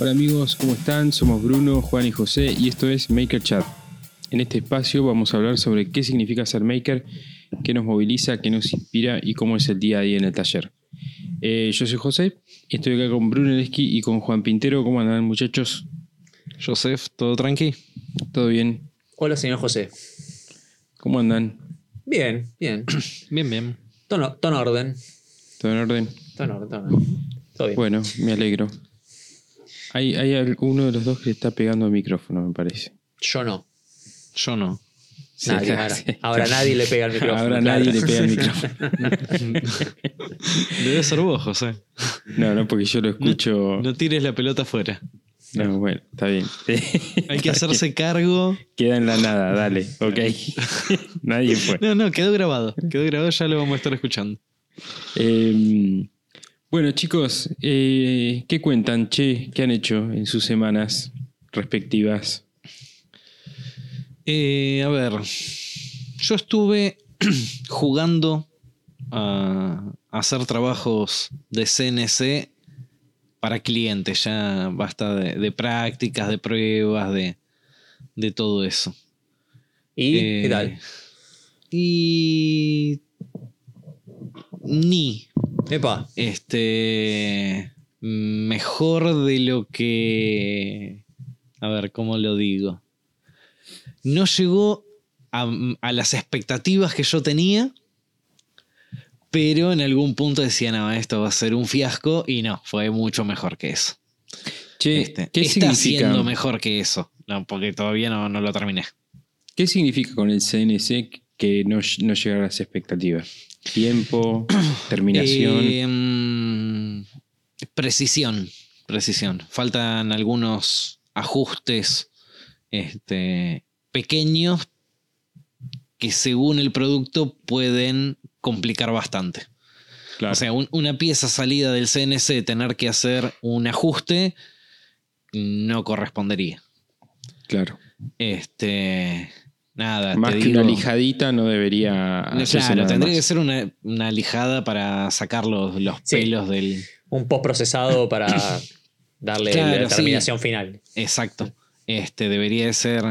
Hola amigos, ¿cómo están? Somos Bruno, Juan y José y esto es Maker Chat. En este espacio vamos a hablar sobre qué significa ser maker, qué nos moviliza, qué nos inspira y cómo es el día a día en el taller. Eh, yo soy José, estoy acá con Bruno Lesky y con Juan Pintero. ¿Cómo andan muchachos? Joseph, ¿todo tranqui? ¿Todo bien? Hola, señor José. ¿Cómo andan? Bien, bien. Bien, bien. Tono, tono orden. ¿Todo en orden? Orden, tono orden. Todo bien. Bueno, me alegro. Hay, hay uno de los dos que le está pegando el micrófono, me parece. Yo no. Yo no. Sí, Nadie, ahora, sí. ahora nadie le pega el micrófono. Ahora claro. nadie le pega el micrófono. Debe ser vos, José. No, no, porque yo lo escucho. No tires la pelota afuera. No, bueno, está bien. Hay que hacerse cargo. Queda en la nada, dale, ok. Nadie fue. No, no, quedó grabado. Quedó grabado, ya lo vamos a estar escuchando. Eh, bueno, chicos, eh, ¿qué cuentan, che? ¿Qué han hecho en sus semanas respectivas? Eh, a ver, yo estuve jugando a, hacer trabajos de CNC para clientes. Ya basta de, de prácticas, de pruebas, de, de todo eso. ¿Y Eh, qué tal? Y. Ni. Epa. Este. Mejor de lo que. A ver, ¿cómo lo digo? No llegó a, a las expectativas que yo tenía. Pero en algún punto decía, no, esto va a ser un fiasco. Y no, fue mucho mejor que eso. Che, Este, ¿qué está significa? siendo mejor que eso. No, porque todavía no, no lo terminé. ¿Qué significa con el CNC que no, no llega a las expectativas? Tiempo, terminación. Eh, mm, precisión, precisión. Faltan algunos ajustes este, pequeños que según el producto pueden complicar bastante. claro. O sea, un- una pieza salida del CNC, tener que hacer un ajuste, no correspondería. claro. Este, nada. Más te que una lijadita no debería hacerse Claro, nada tendría más. que ser una, una lijada para sacar los, los Sí. pelos del. Un post procesado para darle Claro, la sí. terminación final. Exacto. Este debería de ser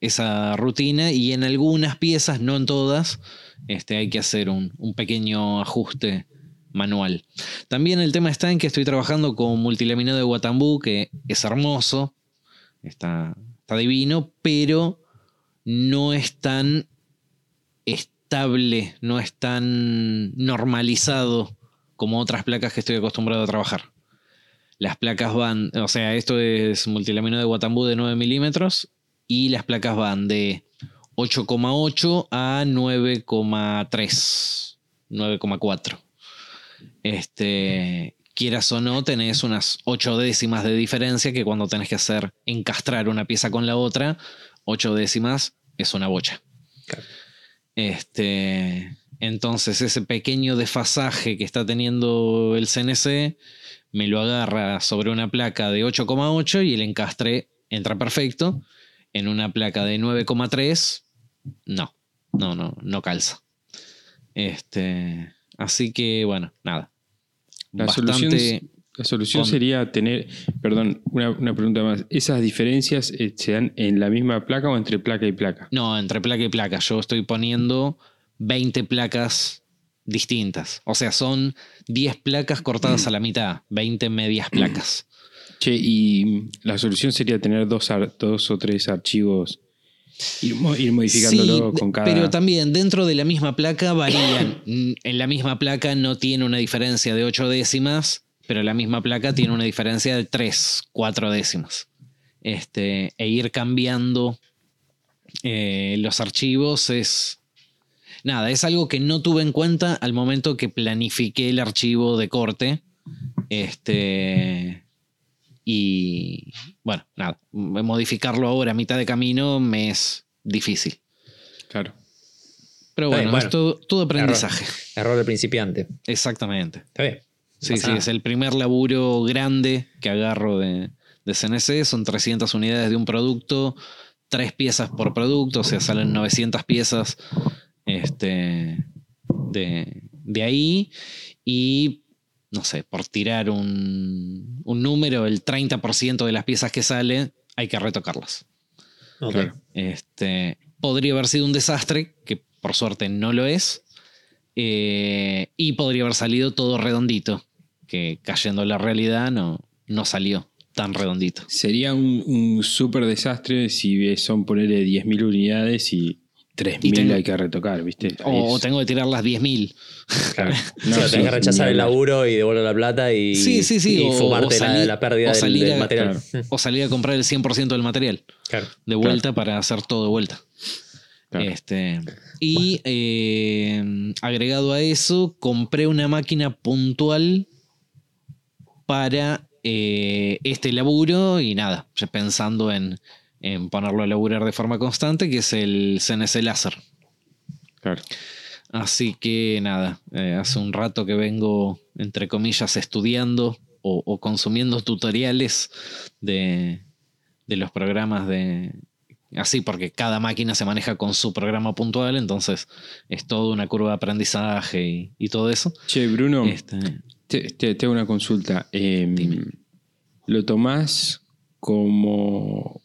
esa rutina. Y en algunas piezas, no en todas, este, hay que hacer un, un pequeño ajuste manual. También el tema está en que estoy trabajando con multilaminado de Watambú, que es hermoso, está, está divino, pero no es tan estable, no es tan normalizado como otras placas que estoy acostumbrado a trabajar. Las placas van, o sea, esto es multilamino de Watambú de 9 milímetros y las placas van de 8,8 a 9,3, 9,4. Este, quieras o no, tenés unas 8 décimas de diferencia que cuando tenés que hacer encastrar una pieza con la otra, 8 décimas es una bocha. Claro. Este, entonces ese pequeño desfasaje que está teniendo el CNC me lo agarra sobre una placa de 8,8 y el encastre entra perfecto. En una placa de 9,3, no, no, no, no calza. Este, así que bueno, nada. La solución, Bastante. La solución con- sería tener, perdón, una, una pregunta más. ¿Esas diferencias eh, se dan en la misma placa o entre placa y placa? No, entre placa y placa. Yo estoy poniendo 20 placas distintas. O sea, son 10 placas cortadas a la mitad, 20 medias placas. Che, y la solución sería tener dos, dos o tres archivos, ir, ir modificándolo Sí, con cada... Pero también dentro de la misma placa varían. En la misma placa no tiene una diferencia de 8 décimas, pero la misma placa tiene una diferencia de 3, 4 décimas. Este, e ir cambiando eh, los archivos es. Nada, es algo que no tuve en cuenta al momento que planifiqué el archivo de corte. Este. Y bueno, nada, modificarlo ahora a mitad de camino me es difícil. Claro. Pero bueno, bien, bueno. es todo, todo aprendizaje. Error de principiante. Exactamente. Está bien. Sí, sí, es el primer laburo grande que agarro de, de CNC. Son 300 unidades de un producto, tres piezas por producto, o sea, salen 900 piezas este, de, de ahí. Y no sé, por tirar un, un número, el 30% de las piezas que sale, hay que retocarlas. Ok. Claro. Este, podría haber sido un desastre, que por suerte no lo es. eh, y podría haber salido todo redondito, que cayendo en la realidad no, no salió tan redondito. Sería un, un súper desastre si son ponerle 10.000 unidades y 3.000 Y tengo- hay que retocar, ¿viste? O, Es- tengo que tirar las 10.000. claro. Sí, No, o tenés sí, que rechazar el laburo y devolver la plata y, Sí, sí, sí, y o- fumarte o la- salir- la, pérdida o del, salir del a- material. O salir a comprar el 100% del material Claro. de vuelta para hacer todo de vuelta. Claro. Este, y eh, agregado a eso, compré una máquina puntual para eh, este laburo y nada, pensando en, en ponerlo a laburar de forma constante, que es el CNC Láser. Claro. Así que nada, eh, hace un rato que vengo, entre comillas, estudiando o, o consumiendo tutoriales de, de los programas de... Así, porque cada máquina se maneja con su programa puntual, entonces es toda una curva de aprendizaje y, y todo eso. Che, Bruno, Este, te, te- te hago una consulta. Eh, Dime. ¿Lo tomás como,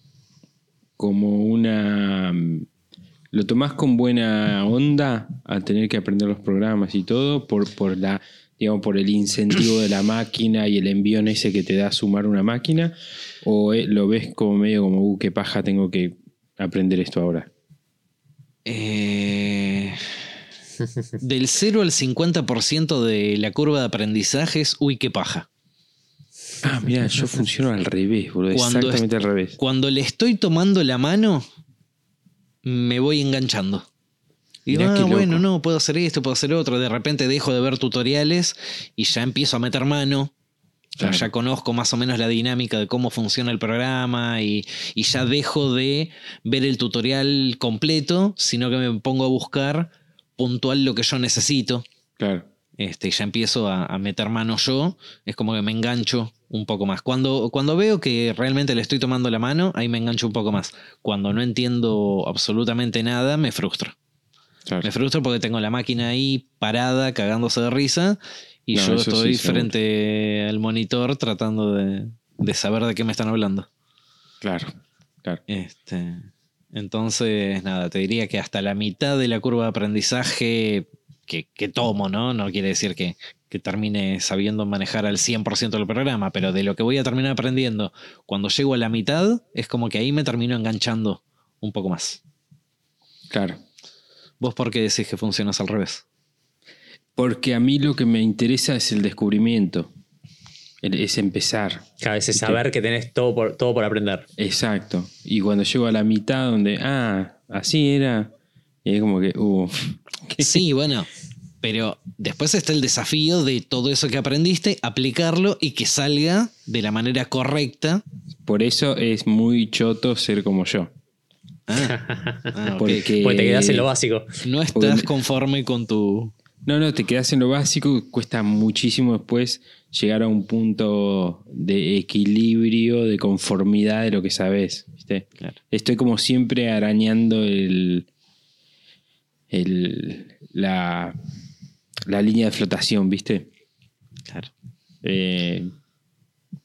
como una... ¿Lo tomás con buena onda al tener que aprender los programas y todo por, por la digamos por el incentivo de la máquina y el envío ese que te da sumar una máquina o eh, lo ves como medio como uh, qué paja tengo que aprender esto ahora eh, del 0 al 50% de la curva de aprendizaje es, uy, qué paja. ah mira yo funciono al revés boludo Cuando exactamente al revés Cuando le estoy tomando la mano, me voy enganchando. Y Mirá ah, bueno, no, puedo hacer esto, puedo hacer otro. De repente dejo de ver tutoriales y ya empiezo a meter mano. Ya- Claro. Ya conozco más o menos la dinámica de cómo funciona el programa y, y ya dejo de ver el tutorial completo, sino que me pongo a buscar puntual lo que yo necesito. claro Este, y ya empiezo a, a meter mano yo, es como que me engancho un poco más. Cuando, cuando veo que realmente le estoy tomando la mano, ahí me engancho un poco más. Cuando no entiendo absolutamente nada, me frustro. claro Me frustro porque tengo la máquina ahí parada, cagándose de risa, y No, yo estoy sí, seguro. frente al monitor tratando de, de saber de qué me están hablando. claro claro Este, entonces, nada, te diría que hasta la mitad de la curva de aprendizaje que, que tomo, ¿no? No quiere decir que, que termine sabiendo manejar al 100% del programa, pero de lo que voy a terminar aprendiendo, cuando llego a la mitad, es como que ahí me termino enganchando un poco más. claro ¿Vos por qué decís que funcionas al revés? Porque a mí lo que me interesa es el descubrimiento. Es empezar. Cada vez es saber que tenés todo por, todo por aprender. Exacto. Y cuando llego a la mitad donde, ah, así era. Y es como que, uh, Sí, bueno, pero después está el desafío de todo eso que aprendiste, aplicarlo y que salga de la manera correcta. por eso es muy choto ser como yo. Ah, ah. Porque, te quedás en lo básico. No estás me- conforme con tu. No, no, te quedas en lo básico, cuesta muchísimo después llegar a un punto de equilibrio, de conformidad de lo que sabes. ¿viste? Claro. Estoy como siempre arañando el, el, la, la línea de flotación, ¿viste? Claro. Eh,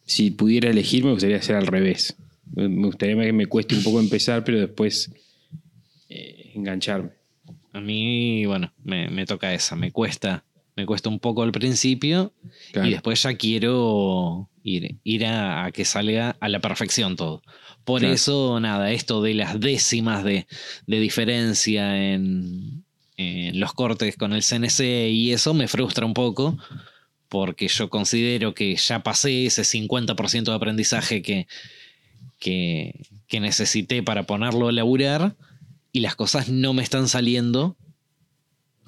si pudiera elegir, me gustaría hacer al revés. Me me gustaría que me cueste un poco empezar, pero después eh, engancharme. A mí, bueno, me, me toca esa. Me cuesta. Me cuesta un poco al principio Claro. y después ya quiero ir, ir a, a que salga a la perfección todo. Por Claro. eso, nada, esto de las décimas de, de diferencia en, en los cortes con el CNC y eso me frustra un poco porque yo considero que ya pasé ese 50% de aprendizaje que, que, que necesité para ponerlo a laburar y las cosas no me están saliendo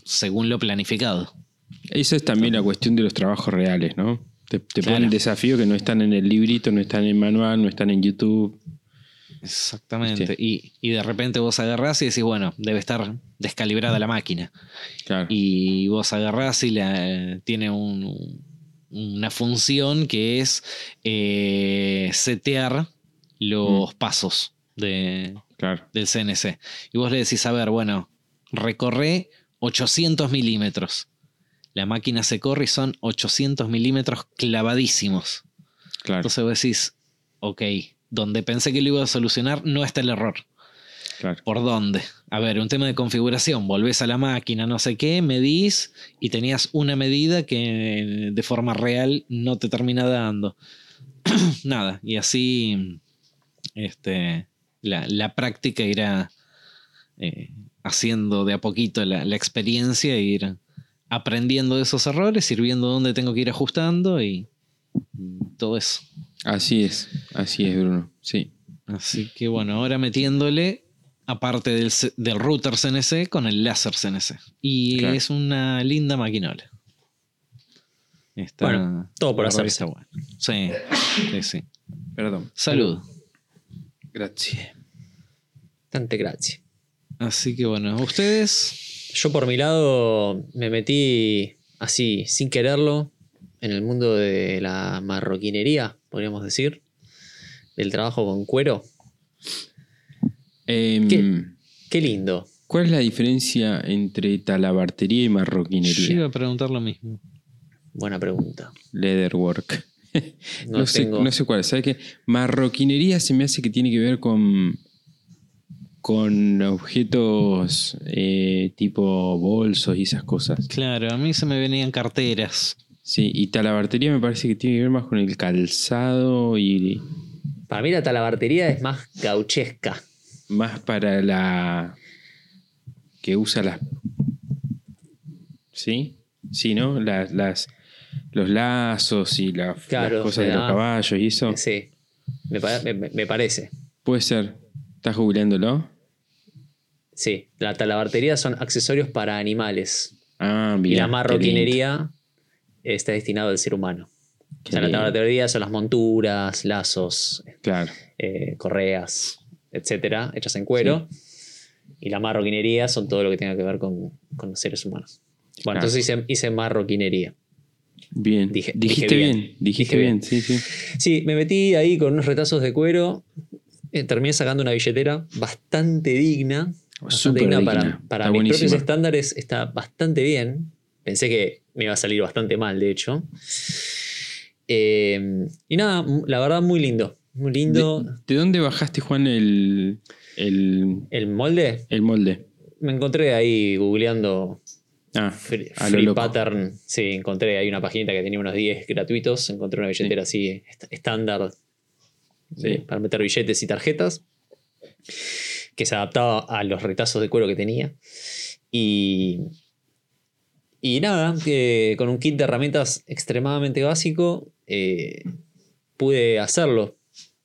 según lo planificado. Esa es también la cuestión de los trabajos reales, ¿no? Te, te Claro. ponen desafíos que no están en el librito, no están en el manual, no están en YouTube. Exactamente. Sí. Y, y de repente vos agarrás y decís, bueno, debe estar descalibrada la máquina. Claro. Y vos agarrás y la, tiene un- una función que es eh, setear los pasos de, claro. del CNC. Y vos le decís, a ver, bueno, recorre 800 milímetros. la máquina se corre y son 800 milímetros clavadísimos. Claro, Entonces vos decís, ok, donde pensé que lo iba a solucionar, no está el error. claro. ¿Por dónde? A ver, un tema de configuración. Volvés a la máquina, no sé qué, medís y tenías una medida que de forma real no te termina dando. Nada, y así este, la, la práctica irá eh, haciendo de a poquito la, la experiencia e ir aprendiendo de esos errores, ir viendo dónde tengo que ir ajustando y y todo eso. Así es, así es, Bruno. Sí, Así que bueno, ahora metiéndole, aparte del, router CNC, con el láser CNC. Y Claro. es una linda maquinola. Está, Bueno, todo por está bueno. Sí, sí, sí. perdón. Salud. Gracias. Tante gracias. Así que bueno, ustedes. Yo por mi lado me metí así, sin quererlo, en el mundo de la marroquinería, podríamos decir. Del trabajo con cuero. Em, ¿Qué? Qué lindo. ¿Cuál es la diferencia entre talabartería y Yo marroquinería? iba a preguntar lo mismo. Buena pregunta. Leatherwork. No, No, sé, tengo. no sé cuál. ¿Sabes qué? Marroquinería se me hace que tiene que ver con, con objetos eh, tipo bolsos y esas cosas. Claro, a mí se me venían carteras. Sí, y talabartería me parece que tiene que ver más con el calzado y Para mí la talabartería es más gauchesca. más para la que usa las ¿Sí? Sí, ¿no? Las, las los lazos y la- Claro, las cosas de los da- caballos y eso. Sí, me- me parece. Puede ser. ¿Estás googleándolo? Sí, la talabartería son accesorios para animales. Ah, y la marroquinería está destinado al ser humano. O sea, la talabartería son las monturas, lazos, Claro. eh, correas, etcétera, hechas en cuero. Y la marroquinería son todo lo que tenga que ver con, con los seres humanos. Bueno, Claro. entonces hice, hice marroquinería. Bien. Dije- dijiste dije bien. bien. Dijiste bien. sí, sí. Sí, me metí ahí con unos retazos de cuero. eh, terminé sacando una billetera bastante digna. Bastante digna para, mis buenísima. propios estándares. Está bastante bien. Pensé que me iba a salir bastante mal, de hecho. Eh, y nada, la verdad, muy lindo. Muy lindo. ¿De, de dónde bajaste, Juan, el, el, El molde, el molde? me encontré ahí googleando Ah, Free, a lo free loco. pattern. Sí, encontré ahí una paginita que tenía unos 10 gratuitos. Encontré una billetera así est- estándar Sí. para meter billetes y tarjetas. Que se adaptaba a los retazos de cuero que tenía. Y. Y nada, que con un kit de herramientas extremadamente básico, eh, pude hacerlo.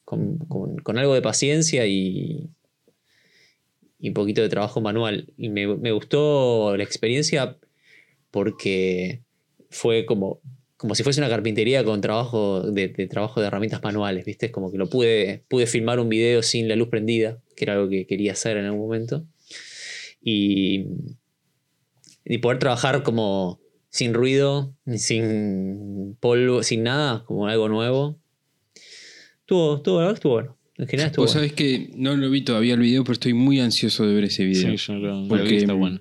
Con, con- algo de paciencia y, y un poquito de trabajo manual. Y me, me gustó la experiencia porque fue como, como si fuese una carpintería con trabajo de, de trabajo de herramientas manuales, ¿viste? Como que lo pude, pude filmar un video sin la luz prendida, que era algo que quería hacer en algún momento. Y, y poder trabajar como sin ruido, sin polvo, sin nada, como algo nuevo. Estuvo, estuvo, la verdad que estuvo bueno. En general estuvo Vos bueno. sabés que no lo vi todavía el video, pero estoy muy ansioso de ver ese video. Sí, yo lo, lo Porque, vi, está bueno.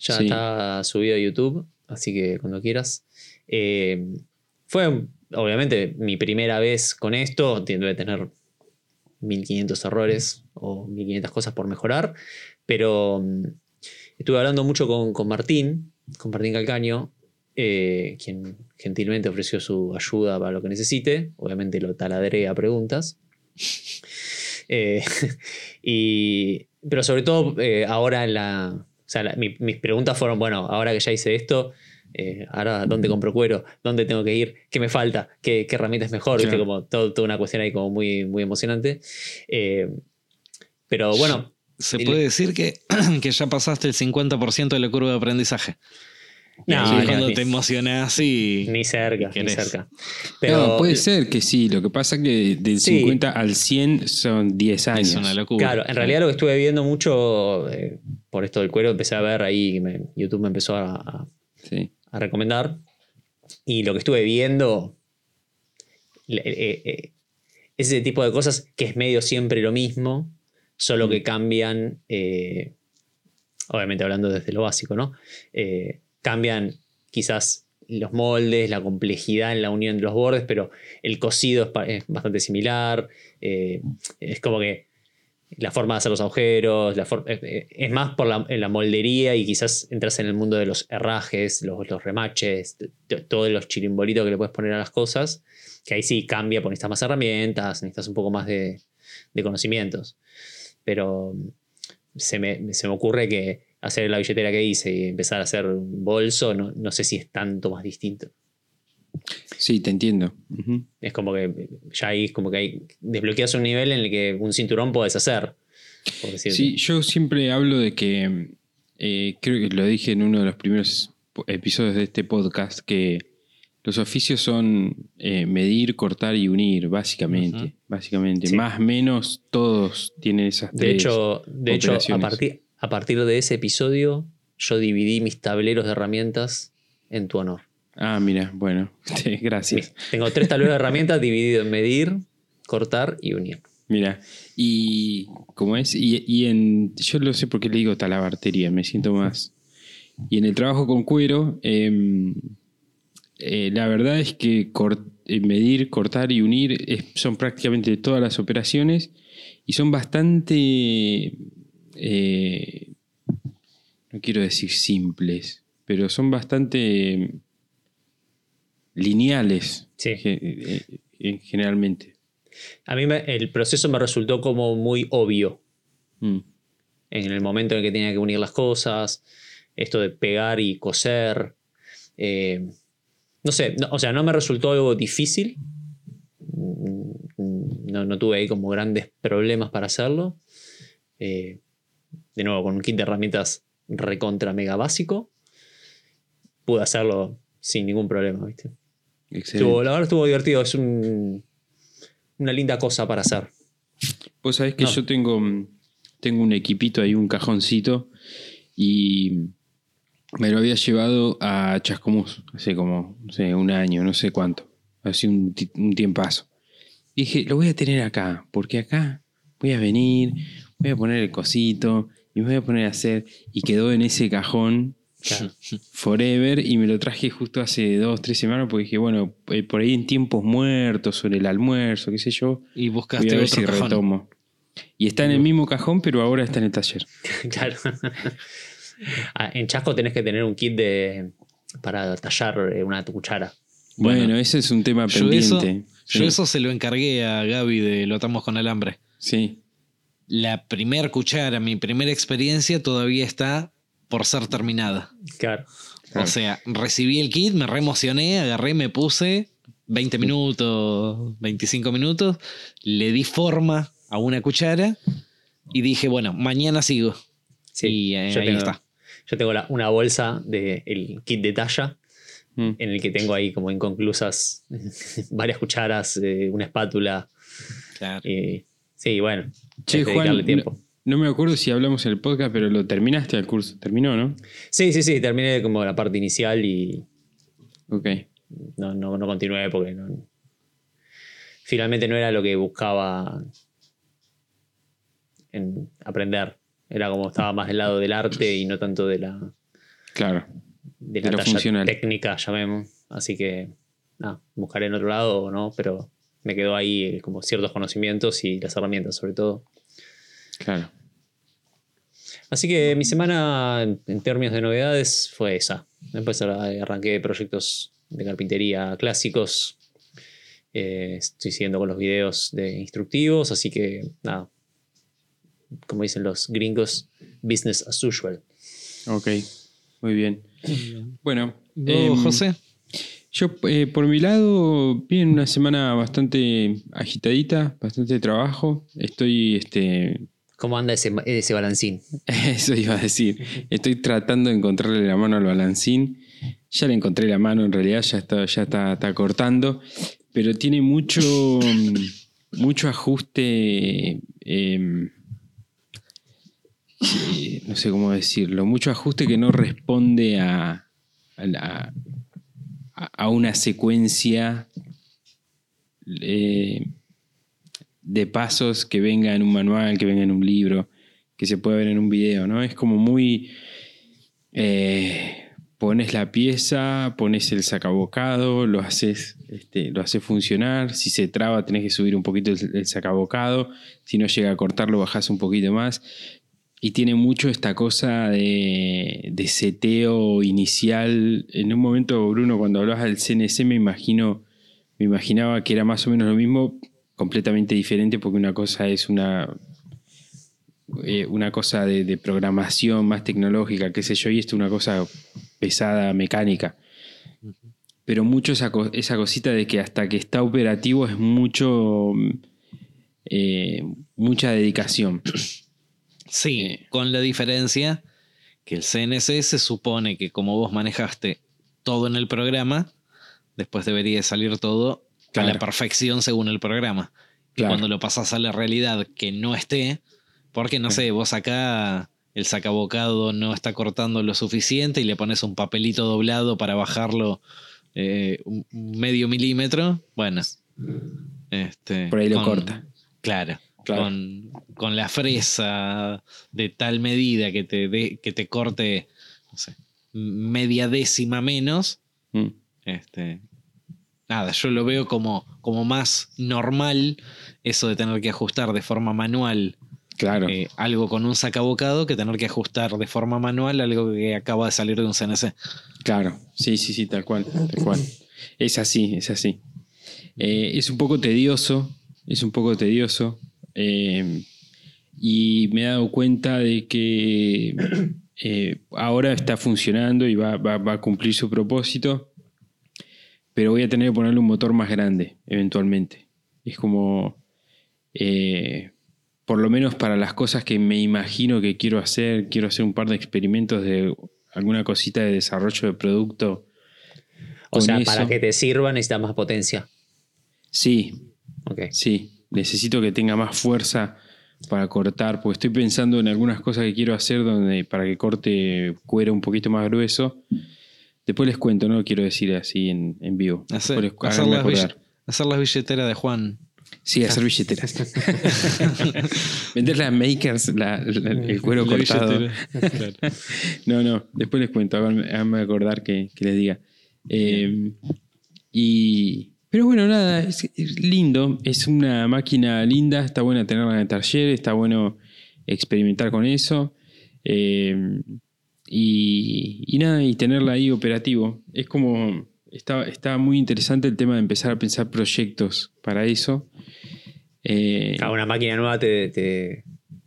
Ya Sí. está subido a YouTube, así que cuando quieras. Eh, fue, obviamente, mi primera vez con esto. A tener 1500 errores o 1500 cosas por mejorar. Pero mm, estuve hablando mucho con, con Martín, con Martín Calcaño, eh, quien gentilmente ofreció su ayuda para lo que necesite. Obviamente lo taladré a preguntas. Eh, y, pero sobre todo eh, ahora en la... O sea, la- mi- mis preguntas fueron, bueno, ahora que ya hice esto, eh, ahora dónde compro cuero, dónde tengo que ir, qué me falta, qué, qué herramienta es mejor, como todo- toda una cuestión ahí como muy, muy emocionante. Eh, pero bueno, Se el- puede decir que, que ya pasaste el 50% de la curva de aprendizaje. no, es ni- cuando ni, te emocionás y. ni cerca, ni cerca. Pero no, puede ser que sí. Lo que pasa es que del Sí. 50 al 100 son 10 años. es una locura. Claro, en realidad lo que estuve viendo mucho eh, por esto del cuero, empecé a ver ahí, me- YouTube me empezó a, a- Sí. a recomendar. Y lo que estuve viendo, eh, eh, ese tipo de cosas que es medio siempre lo mismo, solo que cambian, eh, obviamente hablando desde lo básico, ¿no? Eh, cambian quizás los moldes, la complejidad en la unión de los bordes, pero el cosido es, bastante similar. eh, es como que la forma de hacer los agujeros, la es más por la, en la moldería y quizás entras en el mundo de los herrajes, los, los remaches, todos los chirimbolitos que le puedes poner a las cosas, que ahí sí cambia, porque necesitas más herramientas, necesitas un poco más de, de conocimientos. Pero se me, se me ocurre que hacer la billetera que hice y empezar a hacer un bolso, no, no sé si es tanto más distinto. Sí, te entiendo. Es como que ya ahí como que hay, desbloqueas un nivel en el que un cinturón puedes hacer. por. Sí, yo siempre hablo de que, eh, creo que lo dije en uno de los primeros episodios de este podcast, que los oficios son eh, medir, cortar y unir, básicamente. Básicamente. Sí. Más o menos todos tienen esas De tres. hecho, de hecho a, partir, a partir de ese episodio, yo dividí mis tableros de herramientas en tu honor. Ah, mira, bueno, sí, gracias. Tengo tres tableros de herramientas divididos en medir, cortar y unir. Mira, y ¿cómo es? Y, y en, yo no sé por qué le digo talabartería, me siento más. Y en el trabajo con cuero, em, eh, la verdad es que eh, medir, cortar y unir es- son prácticamente todas las operaciones y son bastante, eh, no quiero decir simples, pero son bastante lineales Sí. generalmente. A mí me- el proceso me resultó como muy obvio Mm. en el momento en el que tenía que unir las cosas, esto de pegar y coser. eh, no sé, no- o sea, no me resultó algo difícil. No, no tuve ahí como grandes problemas para hacerlo. Eh, de nuevo, con un kit de herramientas recontra mega básico, pude hacerlo sin ningún problema, ¿viste? Excelente. Estuvo- la verdad estuvo divertido, es un- una linda cosa para hacer. Vos sabés que No. yo tengo, tengo un equipito ahí, un cajoncito, y me lo había llevado a Chascomús hace como, no sé, un año, no sé cuánto, hace un, un tiempazo. Y dije, lo voy a tener acá, porque acá voy a venir, voy a poner el cosito, y me voy a poner a hacer, y quedó en ese cajón Claro. forever, y me lo traje justo hace dos, tres semanas, porque dije, bueno, eh, por ahí en tiempos muertos, sobre el almuerzo, qué sé yo, Y Voy buscaste a ver otro si cajón. retomo. Y está en el mismo cajón, pero ahora está en el taller. Claro. Ah, en Chasco tenés que tener un kit de, para tallar eh, una cuchara. Bueno, Bueno, ese es un tema Yo eso, pendiente. yo eso se lo encargué a Gaby de Lo atamos con alambre. sí. La primer cuchara, mi primera experiencia, todavía está por ser terminada. Claro. Claro. O sea, recibí el kit, me re emocioné, agarré, me puse 20 minutos, 25 minutos, le di forma a una cuchara y dije, bueno, mañana sigo. Sí, y eh, yo ahí tengo, está. Yo tengo la- una bolsa del kit de talla Mm. en el que tengo ahí como inconclusas varias cucharas, eh, una espátula. Y, sí, bueno. Che, hay que dedicarle Juan, tiempo. no, no me acuerdo si hablamos en el podcast, pero lo terminaste el curso. Terminó, ¿no? Sí, sí, sí, terminé como la parte inicial y Ok. no, no, no continué porque no- finalmente no era lo que buscaba en aprender. Era como estaba más del lado del arte y no tanto de la, Claro. de la talla funcional. técnica, llamemos. Así que, nada, buscaré en otro lado o no, pero me quedó ahí eh, como ciertos conocimientos y las herramientas sobre todo. Claro. Así que mi semana en, términos de novedades fue esa. Después arra- arranqué proyectos de carpintería clásicos. Eh, estoy siguiendo con los videos de instructivos, así que nada. Como dicen los gringos, business as usual. Ok. Muy bien. Bueno. ¿Vos, em, José? Yo, eh, por mi lado, bien, una semana bastante agitadita, bastante trabajo. Estoy, este, ¿Cómo anda ese, ese balancín? Eso iba a decir. Estoy tratando de encontrarle la mano al balancín. Ya le encontré la mano, en realidad ya está, ya está, está cortando. Pero tiene mucho, mucho ajuste. em, eh, no sé cómo decirlo. Mucho ajuste que no responde a, a, una secuencia eh, de pasos que venga en un manual, que venga en un libro, que se pueda ver en un video, ¿no? Es como muy... eh, pones la pieza, pones el sacabocado, lo haces, este, lo haces funcionar. Si se traba, tenés que subir un poquito el, el sacabocado. Si no llega a cortarlo, bajás un poquito más. Y tiene mucho esta cosa de, seteo inicial. En un momento, Bruno, cuando hablabas del CNC, me imagino, me imaginaba que era más o menos lo mismo, completamente diferente, porque una cosa es una, eh, una cosa de, programación más tecnológica, qué sé yo, y esto es una cosa pesada, mecánica. Pero mucho esa, esa cosita de que hasta que está operativo es mucho. eh, mucha dedicación. Sí, Eh. con la diferencia que el CNC se supone que como vos manejaste todo en el programa, después debería salir todo a la perfección según el programa. Y Claro. cuando lo pasas a la realidad que no esté, porque no sé, vos acá el sacabocado no está cortando lo suficiente y le pones un papelito doblado para bajarlo eh, un un medio milímetro, bueno. Este, Por ahí lo con- corta. Claro. Claro. Con, con la fresa de tal medida que te, que te corte, no sé, media décima menos. Mm. Este, nada, yo lo veo como, como más normal eso de tener que ajustar de forma manual Claro. eh, algo con un sacabocado que tener que ajustar de forma manual algo que acaba de salir de un CNC. Claro, sí, sí, sí, tal cual, tal cual. Es así, es así. Eh, es un poco tedioso, es un poco tedioso. Eh, y me he dado cuenta de que eh, ahora está funcionando y va, va- va a cumplir su propósito, pero voy a tener que ponerle un motor más grande eventualmente. Es como, eh, por lo menos para las cosas que me imagino que quiero hacer, quiero hacer un par de experimentos de alguna cosita de desarrollo de producto. O sea, eso. para que te sirva necesitas más potencia. Sí, sí, necesito que tenga más fuerza para cortar, porque estoy pensando en algunas cosas que quiero hacer donde para que corte cuero un poquito más grueso. Después les cuento, no lo quiero decir así en, en vivo. Hacer, les- las bill- acordar. hacer las billeteras de Juan. Sí, hacer billeteras. Vender las makers, la- la- el cuero La cortado. Claro. No, no, después les cuento, háganme, háganme acordar que, que les diga. Eh, y, pero bueno, nada, es, es lindo, es una máquina linda, está buena tenerla en el taller, está bueno experimentar con eso. eh, y, y nada, y tenerla ahí operativo. Es como, está, está muy interesante el tema de empezar a pensar proyectos para eso. Eh, Ah, una máquina nueva te, te-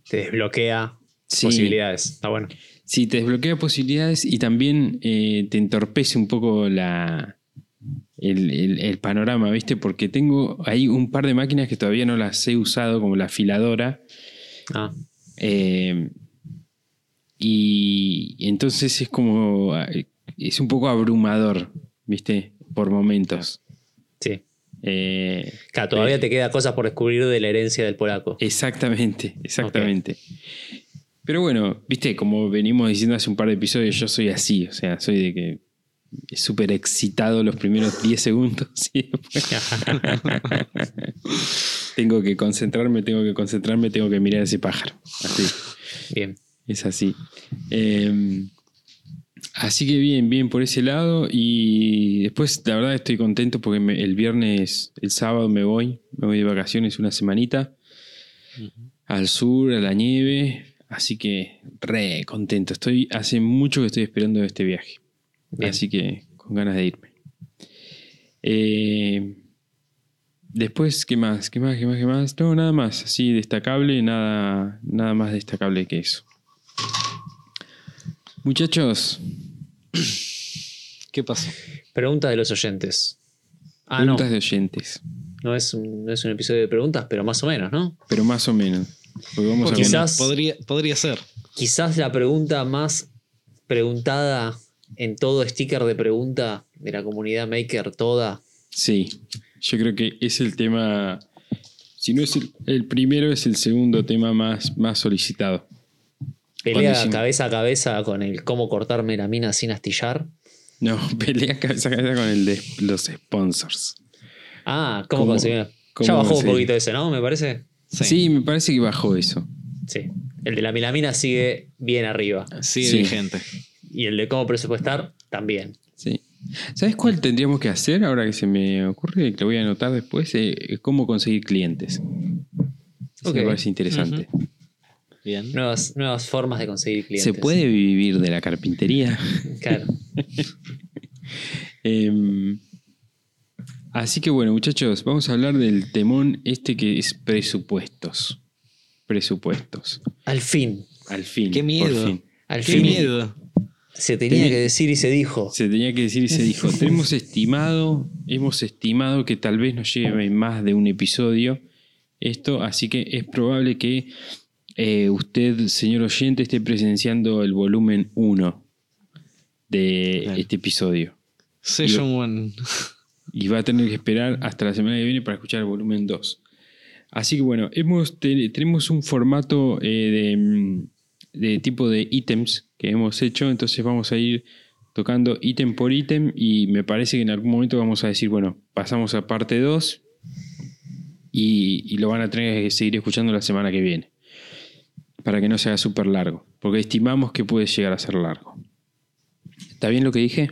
te desbloquea Sí. posibilidades. Está bueno. Sí, te desbloquea posibilidades y también eh, te entorpece un poco la, el, el- el panorama, ¿viste? Porque tengo ahí un par de máquinas que todavía no las he usado, como la afiladora. Ah, eh, y entonces es como. Es un poco abrumador, ¿viste? Por momentos. sí. Eh, Claro, todavía Eh. te queda cosas por descubrir de la herencia del polaco. Exactamente, exactamente. Pero bueno, viste, como venimos diciendo hace un par de episodios, yo soy así, o sea, soy de que súper excitado los primeros 10 segundos tengo que concentrarme, tengo que concentrarme, tengo que mirar ese pájaro. Así, Bien. es así. Eh, así que bien, bien por ese lado y después la verdad estoy contento porque me- el viernes, el sábado me voy, me voy de vacaciones una semanita al sur, a la nieve. Así que re contento. Estoy, hace mucho que estoy esperando este viaje. Bien. Así que con ganas de irme. Eh, después, ¿qué más? ¿Qué más? ¿Qué más? ¿Qué más? No, nada más. Así destacable, nada, nada más destacable que eso. Muchachos, ¿Qué pasó? Preguntas de los oyentes. Ah, preguntas no. de oyentes. No es, un, no es un episodio de preguntas, pero más o menos, ¿no? Pero más o menos. A quizás- Podría, podría ser. Quizás la pregunta más preguntada en todo sticker de pregunta de la comunidad maker toda. Sí, yo creo que es el tema. Si no es el, el primero, es el segundo tema más, más solicitado. Pelea Cuando hicimos- cabeza a cabeza con el cómo cortarme la mina sin astillar. No, pelea cabeza a cabeza con el de los sponsors. Ah, ¿cómo, ¿Cómo- conseguir? cómo Ya bajó un poquito ese, ¿no? Me parece. Sí. Sí. me parece que bajó eso. Sí. El de la milamina sigue bien arriba. Sigue Sí. vigente. Y el de cómo presupuestar también. Sí. ¿Sabes cuál tendríamos que hacer ahora que se me ocurre? Que lo voy a anotar después. eh, cómo conseguir clientes. Eso Ok. Me parece interesante. Bien. Nuevas, nuevas formas de conseguir clientes. ¿Se puede vivir de la carpintería? Claro. Em, así que bueno, muchachos, vamos a hablar del temón este que es presupuestos. Presupuestos. Al fin. Al fin. Qué miedo. por fin. Al Qué fin. miedo. Se tenía Tenía- que decir y se dijo. Se tenía que decir y se dijo. Tenemos estimado, hemos estimado que tal vez nos lleve más de un episodio esto, así que es probable que eh, usted, señor oyente, esté presenciando el volumen 1 de este episodio. Session One. y va a tener que esperar hasta la semana que viene para escuchar el volumen 2. Así que bueno, hemos, te- tenemos un formato eh, de, mm, de tipo de ítems que hemos hecho, entonces vamos a ir tocando ítem por ítem y me parece que en algún momento vamos a decir, bueno, pasamos a parte 2 y, y lo van a tener que seguir escuchando la semana que viene, para que no sea súper largo, porque estimamos que puede llegar a ser largo. ¿Está bien lo que dije?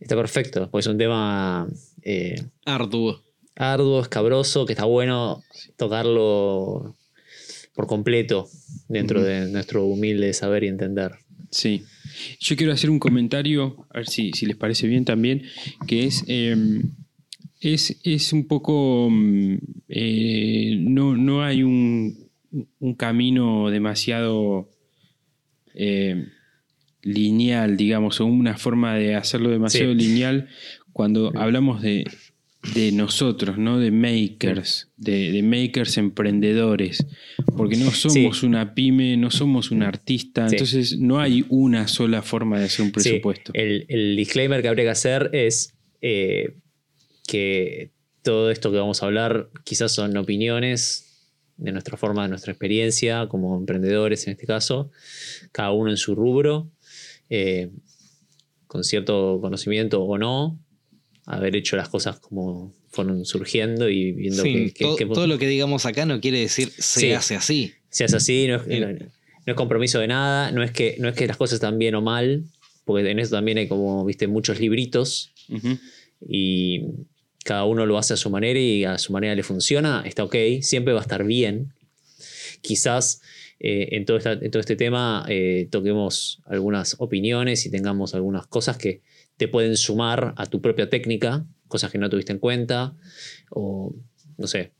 Está perfecto, porque es un tema eh, Arduo. arduo, escabroso, que está bueno tocarlo por completo dentro de nuestro humilde saber y entender. Sí. Yo quiero hacer un comentario, a ver si, si les parece bien también, que es, eh, es, es un poco, mm, eh, no, no hay un, un camino demasiado eh, lineal, digamos, o una forma de hacerlo demasiado Sí. lineal cuando hablamos de, de nosotros, ¿no? De makers, de, de makers emprendedores, porque no somos una pyme, no somos un artista, Sí. entonces no hay una sola forma de hacer un Sí, presupuesto. el, el disclaimer que habría que hacer es eh, que todo esto que vamos a hablar quizás son opiniones de nuestra forma, de nuestra experiencia como emprendedores en este caso, cada uno en su rubro, eh, con cierto conocimiento o no, haber hecho las cosas como fueron surgiendo y viendo Sí, que, que- todo, que- todo lo que digamos acá no quiere decir se Sí. hace así. si es así, no es, Sí. no- no es compromiso de nada, no es, que, no es que las cosas están bien o mal, porque en eso también hay como, viste, muchos libritos Ujú. y cada uno lo hace a su manera y a su manera le funciona, está ok, siempre va a estar bien. Quizás eh, en, todo esta- en todo este tema eh, toquemos algunas opiniones y tengamos algunas cosas que te pueden sumar a tu propia técnica, cosas que no tuviste en cuenta o no sé,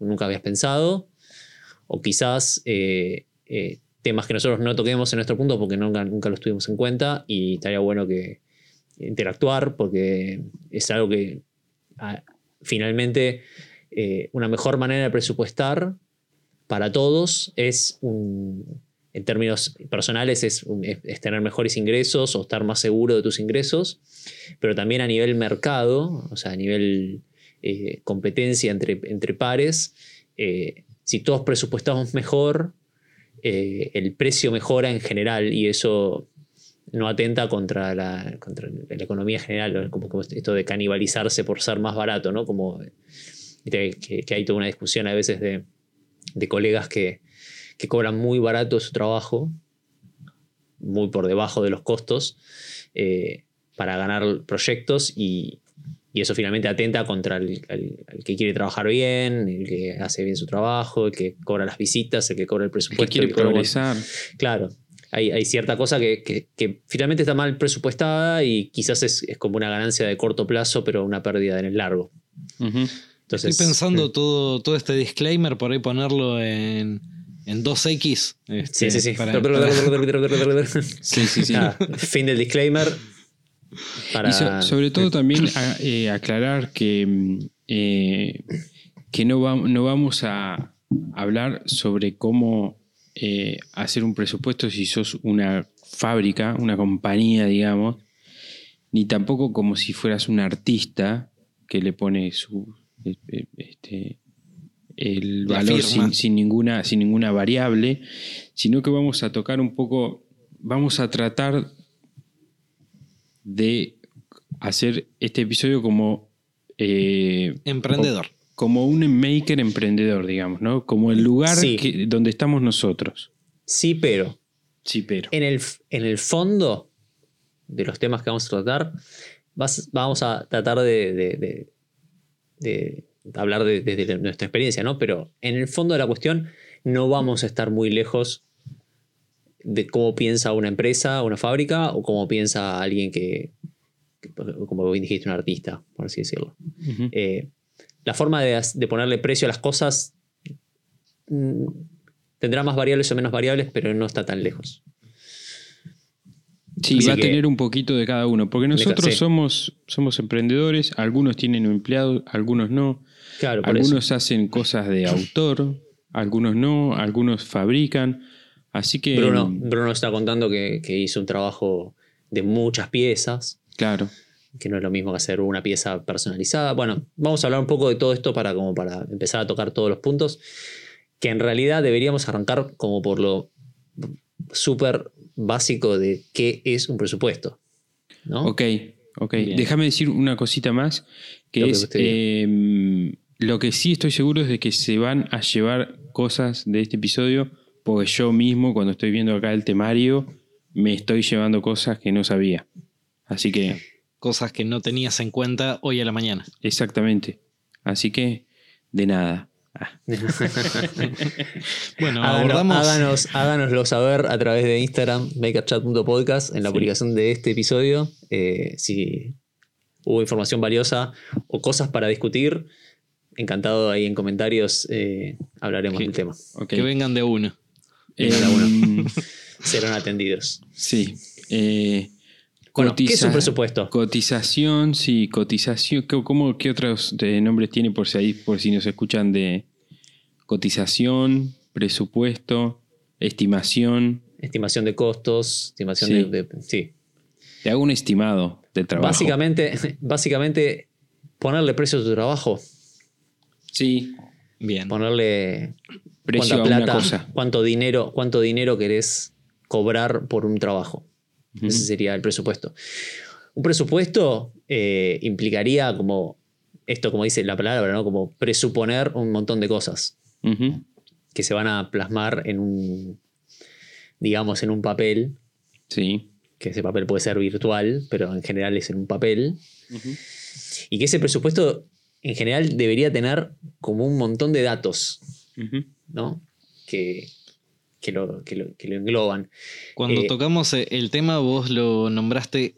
nunca habías pensado, o quizás eh, eh, temas que nosotros no toquemos en nuestro punto porque nunca, nunca los tuvimos en cuenta y estaría bueno que interactuar porque es algo que finalmente eh, una mejor manera de presupuestar para todos es un- en términos personales es, tener mejores ingresos o estar más seguro de tus ingresos, pero también a nivel mercado, o sea, a nivel eh, competencia entre, entre pares, eh, si todos presupuestamos mejor, eh, el precio mejora en general y eso no atenta contra la, contra la economía general, como, como esto de canibalizarse por ser más barato, ¿no? Como que, que hay toda una discusión a veces de, de colegas que, que cobran muy barato su trabajo, muy por debajo de los costos, eh, para ganar proyectos y, y eso finalmente atenta contra el, el- el que quiere trabajar bien, el que hace bien su trabajo, el que cobra las visitas, el que cobra el Que presupuesto. quiere el que cobra- progresar. Claro, hay, hay cierta cosa que, que- que finalmente está mal presupuestada y quizás es, es como una ganancia de corto plazo, pero una pérdida en el largo. Entonces, Estoy pensando todo, todo este disclaimer por ahí ponerlo en, en 2X. Sí, este, sí, sí. para- para- Sí, sí, sí. Ah, fin del disclaimer. Para... Y so- sobre todo también a- eh, aclarar que, mm, eh, que no, va- no vamos a hablar sobre cómo eh, hacer un presupuesto si sos una fábrica, una compañía, digamos, ni tampoco como si fueras un artista que le pone su este, el valor sin, sin ninguna, sin ninguna variable, sino que vamos a tocar un poco, vamos a tratar de hacer este episodio como, eh, Emprendedor. como un maker emprendedor, digamos, ¿no? Como el lugar Sí. que- donde estamos nosotros. Sí, pero Sí, pero. en el, en el fondo de los temas que vamos a tratar, vas- vamos a tratar de, de- de- de hablar de- desde nuestra experiencia, ¿no? Pero en el fondo de la cuestión no vamos a estar muy lejos de cómo piensa una empresa, una fábrica, o cómo piensa alguien que, que, como bien dijiste, un artista, por así decirlo. Eh, la forma de, ponerle precio a las cosas mm, tendrá más variables o menos variables, pero no está tan lejos. Sí, Así va a tener un poquito de cada uno, porque nosotros sí. somos, somos emprendedores, algunos tienen empleados, algunos no, Claro, por eso. algunos hacen cosas de autor, algunos no, algunos fabrican, así que... Bruno, Bruno está contando que, que hizo un trabajo de muchas piezas, Claro, que no es lo mismo que hacer una pieza personalizada. Bueno, vamos a hablar un poco de todo esto para, como para empezar a tocar todos los puntos, que en realidad deberíamos arrancar como por lo súper básico de qué es un presupuesto. ¿no? ok, ok. Déjame decir una cosita más, que es... eh, lo que sí estoy seguro es de que se van a llevar cosas de este episodio, porque yo mismo cuando estoy viendo acá el temario, me estoy llevando cosas que no sabía. Así que... Cosas que no tenías en cuenta hoy a la mañana. Exactamente. Así que, de nada. Ah, Bueno, Háganos, abordamos. háganos- háganoslo saber a través de Instagram, makerchat.podcast, en la Sí. publicación de este episodio. eh, si hubo información valiosa o cosas para discutir, encantado ahí en comentarios eh, hablaremos del tema. Que vengan de uno. Venga, Em, Serán atendidos. sí. Eh, Bueno, ¿qué es un presupuesto? Cotización, sí, cotización. ¿Qué, cómo- qué otros eh, nombres tiene por si, ahí, por si nos escuchan de cotización, presupuesto, estimación? Estimación de costos, estimación Sí. de, de- Sí. Te hago un estimado del trabajo. Básicamente, básicamente, ponerle precio a tu trabajo, Sí, Bien. ponerle precio a una cosa. cuánto dinero, cuánto dinero querés cobrar por un trabajo. Ese sería el presupuesto. Un presupuesto eh, implicaría como esto, como dice la palabra, ¿no? Como presuponer un montón de cosas que se van a plasmar en un, digamos, en un papel, Sí. que ese papel puede ser virtual, pero en general es en un papel, y que ese presupuesto en general debería tener como un montón de datos. ¿no? Que, que, lo, que, lo, que lo engloban. Cuando Eh, tocamos eh, el tema, vos lo nombraste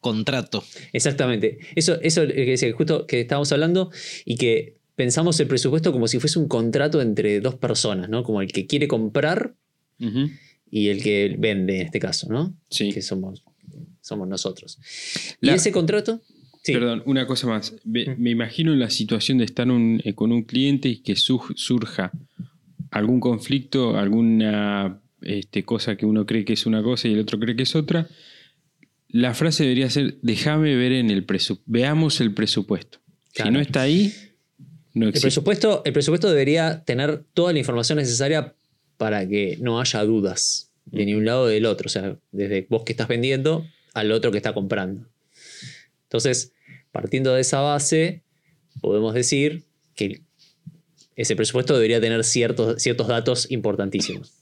contrato. Exactamente. Eso, eso es que justo que estábamos hablando y que pensamos el presupuesto como si fuese un contrato entre dos personas, ¿no? Como el que quiere comprar Ujú. y el que vende en este caso, ¿no? Sí. Que somos, somos nosotros. ¿Y ese contrato? Sí. Perdón, una cosa más. Me, me imagino en la situación de estar un- eh, con un cliente y que su- surja algún conflicto, alguna este, cosa que uno cree que es una cosa y el otro cree que es otra. La frase debería ser, déjame ver en el presupuesto, veamos el presupuesto. Claro. Si no está ahí, no El existe. presupuesto, el presupuesto debería tener toda la información necesaria para que no haya dudas de ni un lado o del otro. O sea, desde vos que estás vendiendo al otro que está comprando. Entonces, partiendo de esa base, podemos decir que ese presupuesto debería tener ciertos, ciertos datos importantísimos.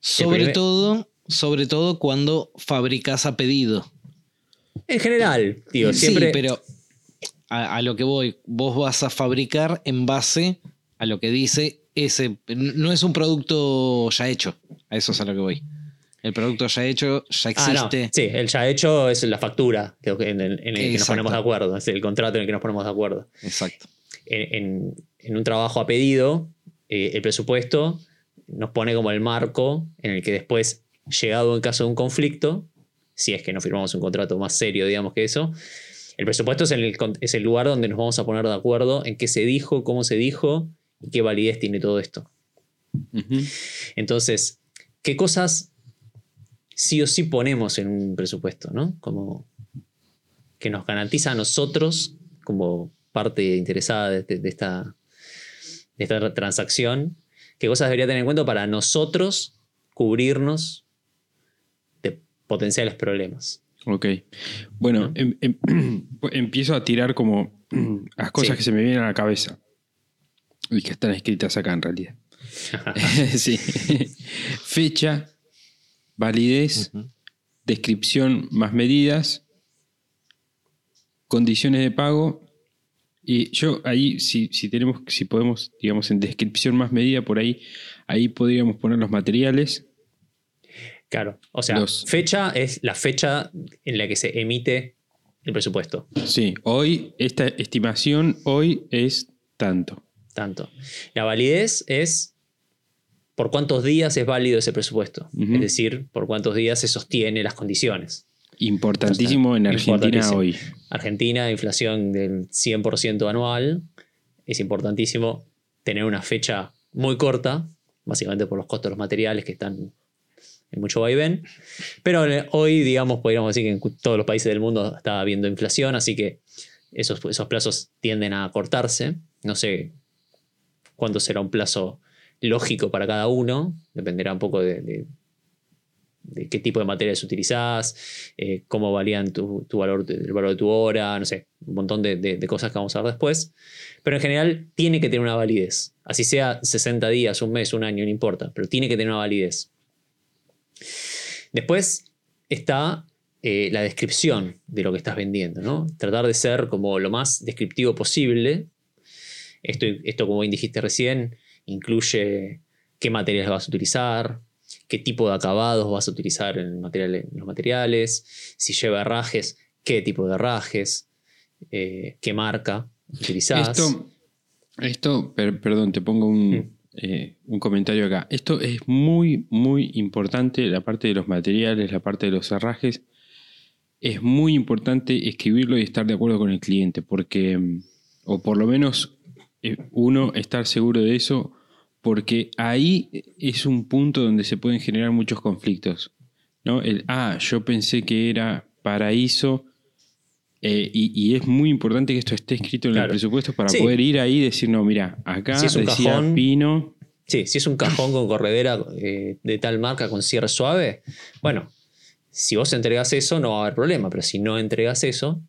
Sobre primer- todo, sobre todo cuando fabricas a pedido. En general, digo, siempre. Sí, pero a, a lo que voy, vos vas a fabricar en base a lo que dice ese. No es un producto ya hecho. A eso es a lo que voy. El producto ya hecho ya Ah, no. existe. Sí, el ya hecho es la factura en el, en el que nos ponemos de acuerdo, es el contrato en el que nos ponemos de acuerdo. Exacto. en, en- en un trabajo a pedido, eh, el presupuesto nos pone como el marco en el que después, llegado en caso de un conflicto, si es que no firmamos un contrato más serio, digamos que eso, el presupuesto es el, con- es el lugar donde nos vamos a poner de acuerdo en qué se dijo, cómo se dijo y qué validez tiene todo esto. Entonces, ¿qué cosas sí o sí ponemos en un presupuesto? ¿no? Como que nos garantiza a nosotros, como parte interesada de, de- de esta, de esta transacción, qué cosas debería tener en cuenta para nosotros cubrirnos de potenciales problemas. Ok. Bueno, em- em- empiezo a tirar como las cosas Sí. que se me vienen a la cabeza. Y que están escritas acá en realidad. sí. Fecha, validez, descripción más medidas, condiciones de pago. Y yo ahí, si, si tenemos, si podemos, digamos, en descripción más medida, por ahí, ahí podríamos poner los materiales. Claro. O sea, Los- fecha es la fecha en la que se emite el presupuesto. Sí, hoy, esta estimación hoy es tanto. Tanto. La validez es por cuántos días es válido ese presupuesto. Es decir, por cuántos días se sostiene las condiciones. Importantísimo en Argentina Importantísimo. hoy. Argentina, inflación del 100% anual. Es importantísimo tener una fecha muy corta, básicamente por los costos de los materiales que están en mucho vaivén. Pero eh, hoy, digamos, podríamos decir que en todos los países del mundo está habiendo inflación, así que esos, esos plazos tienden a cortarse. No sé cuánto será un plazo lógico para cada uno, dependerá un poco de, qué tipo de materiales utilizás, eh, cómo varían tu, tu valor, el valor de tu hora, no sé, un montón de cosas que vamos a ver después. Pero en general tiene que tener una validez. Así sea 60 días, un mes, un año, no importa, pero tiene que tener una validez. Después está eh, la descripción de lo que estás vendiendo, ¿no? Tratar de ser como lo más descriptivo posible. Esto, esto como bien dijiste recién, incluye qué materiales vas a utilizar, qué tipo de acabados vas a utilizar en, el material- en los materiales, si lleva herrajes, qué tipo de herrajes, eh, qué marca utilizás. Esto, esto per- perdón, te pongo un, Mm. eh, un comentario acá. Esto es muy, muy importante, la parte de los materiales, la parte de los herrajes. Es muy importante escribirlo y estar de acuerdo con el cliente, porque, o por lo menos uno estar seguro de eso, porque ahí es un punto donde se pueden generar muchos conflictos. ¿no? El, ah, yo pensé que era paraíso. eh, y, y es muy importante que esto esté escrito en el presupuesto para Sí. poder ir ahí y decir, no, mira, acá Si es un decía cajón, Pino. Sí, si es un cajón con corredera eh, de tal marca con cierre suave, bueno, si vos entregas eso no va a haber problema, pero si no entregas eso,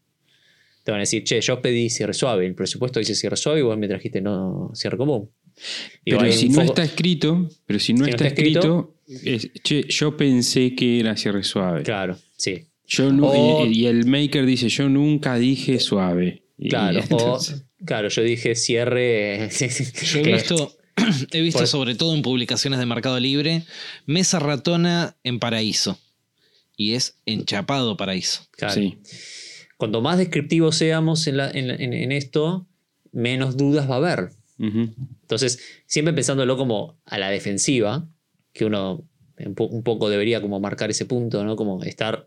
te van a decir, che, yo pedí cierre suave, el presupuesto dice cierre suave y vos me trajiste no cierre común. Digo, Pero si no está escrito, pero si no, no está, está escrito, escrito, es, che, yo pensé que era cierre suave. Claro, sí. Yo nu- O- y, y el maker dice, yo nunca dije suave. Claro, entonces- o, claro, yo dije cierre. Yo he visto, he visto Por- sobre todo en publicaciones de Mercado Libre, mesa ratona en paraíso. Y es enchapado paraíso. Claro. sí. Cuanto más descriptivos seamos en, la- en la- en- en esto, menos dudas va a haber. Entonces, siempre pensándolo como a la defensiva, que uno un, po- un poco debería como marcar ese punto, ¿no? Como estar,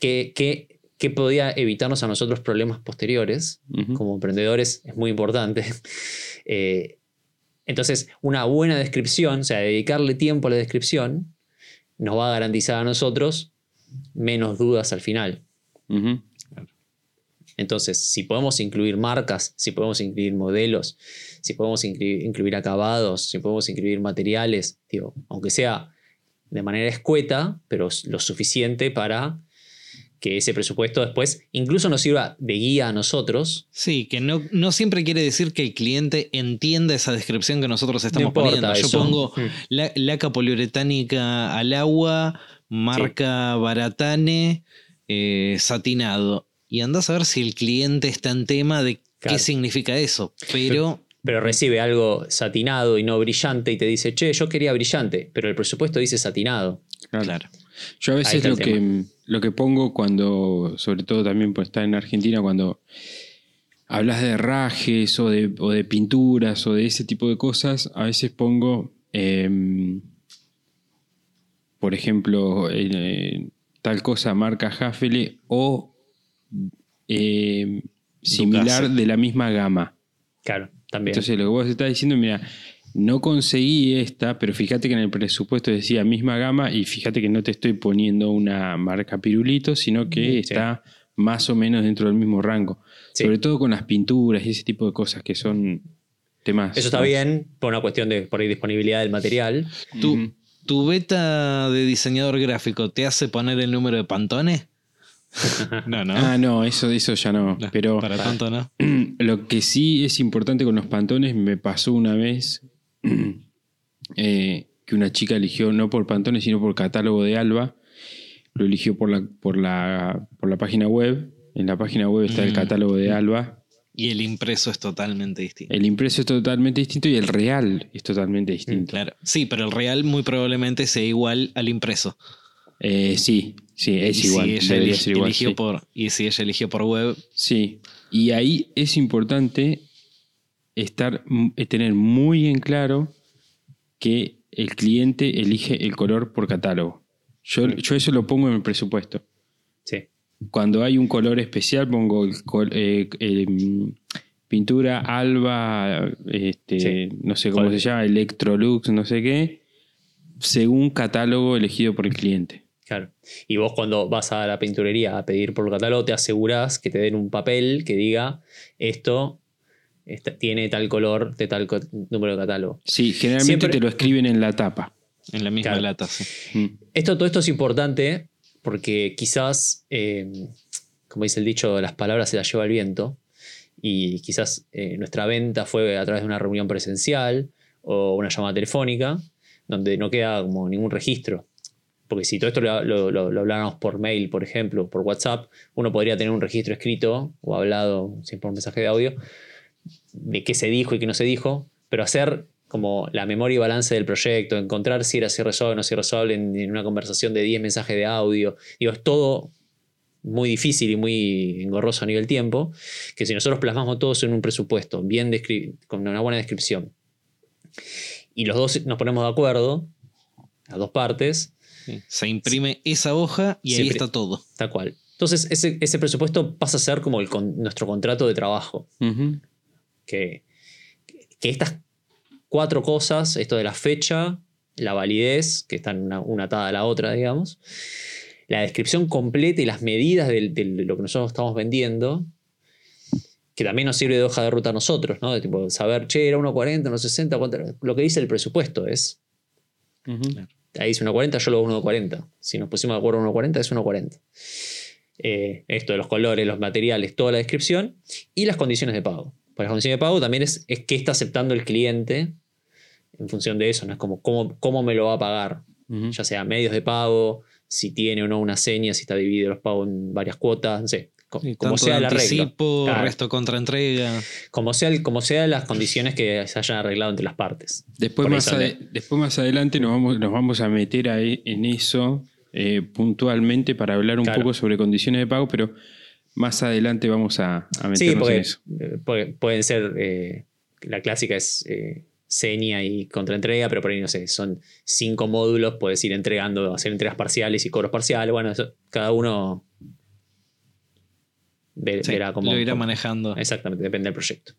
¿qué, qué, qué podía evitarnos a nosotros problemas posteriores? Como emprendedores es muy importante. Eh, entonces, una buena descripción, o sea, dedicarle tiempo a la descripción, nos va a garantizar a nosotros menos dudas al final. Entonces, si podemos incluir marcas, si podemos incluir modelos, si podemos incluir, incluir acabados, si podemos incluir materiales, digo, aunque sea de manera escueta, pero lo suficiente para que ese presupuesto después incluso nos sirva de guía a nosotros. Sí, que no, no siempre quiere decir que el cliente entienda esa descripción que nosotros estamos poniendo. Yo pongo Mm. la- laca poliuretánica al agua, marca baratane, eh, satinado. Y andás a ver si el cliente está en tema de Claro. qué significa eso. Pero Pero recibe algo satinado y no brillante y te dice, che, yo quería brillante, pero el presupuesto dice satinado. Claro. claro. Yo a veces está lo que, lo que pongo cuando, sobre todo también por estar en Argentina, cuando hablas de herrajes o de, o de pinturas o de ese tipo de cosas, a veces pongo, em, por ejemplo, eh, tal cosa marca Hafele o em, similar de la misma gama. Claro, también. Entonces lo que vos estás diciendo, mira, no conseguí esta, pero fíjate que en el presupuesto decía misma gama y fíjate que no te estoy poniendo una marca pirulito, sino que Sí. está más o menos dentro del mismo rango. Sí. Sobre todo con las pinturas y ese tipo de cosas que son temas. Eso está bien por una cuestión de por ahí, disponibilidad del material. ¿Tu. ¿Tu beta de diseñador gráfico te hace poner el número de Pantone? no, no. Ah, no, eso, eso ya no. No, Pero para tanto no. lo que sí es importante con los pantones, me pasó una vez eh, que una chica eligió no por pantones, sino por catálogo de Alba. lo eligió por la, por la, por la página web. En la página web está el Mm. catálogo de Alba. Y el impreso es totalmente distinto. El impreso es totalmente distinto y el real es totalmente distinto. Claro. Sí, pero el real muy probablemente sea igual al impreso. Eh, sí, sí, es y igual. Si ella ser igual. eligió sí. por, y si ella eligió por web, Sí, y ahí es importante estar, eh, tener muy en claro que el cliente elige el color por catálogo. Yo, yo eso lo pongo en el presupuesto. Sí. Cuando hay un color especial, pongo el col- eh, eh, pintura alba, este, Sí. no sé cómo se llama, Electrolux, no sé qué, según catálogo elegido por el cliente. Claro. Y vos cuando vas a la pinturería a pedir por el catálogo, te asegurás que te den un papel que diga esto esta- tiene tal color de tal número de catálogo. Sí, generalmente Siempre- te lo escriben en la tapa. en la misma Claro. lata. sí. Mm. Esto, todo esto es importante porque quizás, eh, como dice el dicho, las palabras se las lleva el viento y quizás eh, nuestra venta fue a través de una reunión presencial o una llamada telefónica donde no queda como ningún registro. Porque si todo esto lo, lo, habláramos por mail, por ejemplo, por WhatsApp, uno podría tener un registro escrito o hablado, sin por mensaje de audio, de qué se dijo y qué no se dijo, pero hacer como la memoria y balance del proyecto, encontrar si era cierre o no cierre en, en una conversación de 10 mensajes de audio. Digo, es todo muy difícil y muy engorroso a nivel tiempo, que si nosotros plasmamos todo eso en un presupuesto, bien con una buena descripción, y los dos nos ponemos de acuerdo, las dos partes, Sí. Se imprime esa hoja y ahí está todo. tal cual. Entonces ese, ese presupuesto pasa a ser como el con- nuestro contrato de trabajo. Que, que estas cuatro cosas, esto de la fecha, la validez, que están una, una atada a la otra, digamos, la descripción completa y las medidas de, lo que nosotros estamos vendiendo, que también nos sirve de hoja de ruta a nosotros, ¿no? De tipo, saber, che, era 1.40, 1.60, cuánto era? lo que dice el presupuesto es. Ahí dice 1.40, yo lo hago 1.40. Si nos pusimos de acuerdo en 1.40, es 1.40. Eh, esto de los colores, los materiales, toda la descripción y las condiciones de pago. Pues las condiciones de pago también es, es qué está aceptando el cliente en función de eso, no es como cómo, cómo me lo va a pagar, ya sea medios de pago, si tiene o no una seña, si está dividido los pagos en varias cuotas, no sé, como tanto sea el arreglo. anticipo, Claro. resto contra entrega. Como sea, como sea las condiciones que se hayan arreglado entre las partes. Después más, ade- después más adelante nos vamos, nos vamos a meter ahí en eso eh, puntualmente para hablar un Claro. poco sobre condiciones de pago, pero más adelante vamos a, a meternos Sí, en porque, eso. eh, pueden ser. eh, la clásica es eh, seña y contraentrega, pero por ahí no sé, son cinco módulos, puedes ir entregando, hacer entregas parciales y cobros parciales. Bueno, eso, cada uno ve- Sí, verá cómo. lo irá cómo- manejando. Exactamente, depende del proyecto.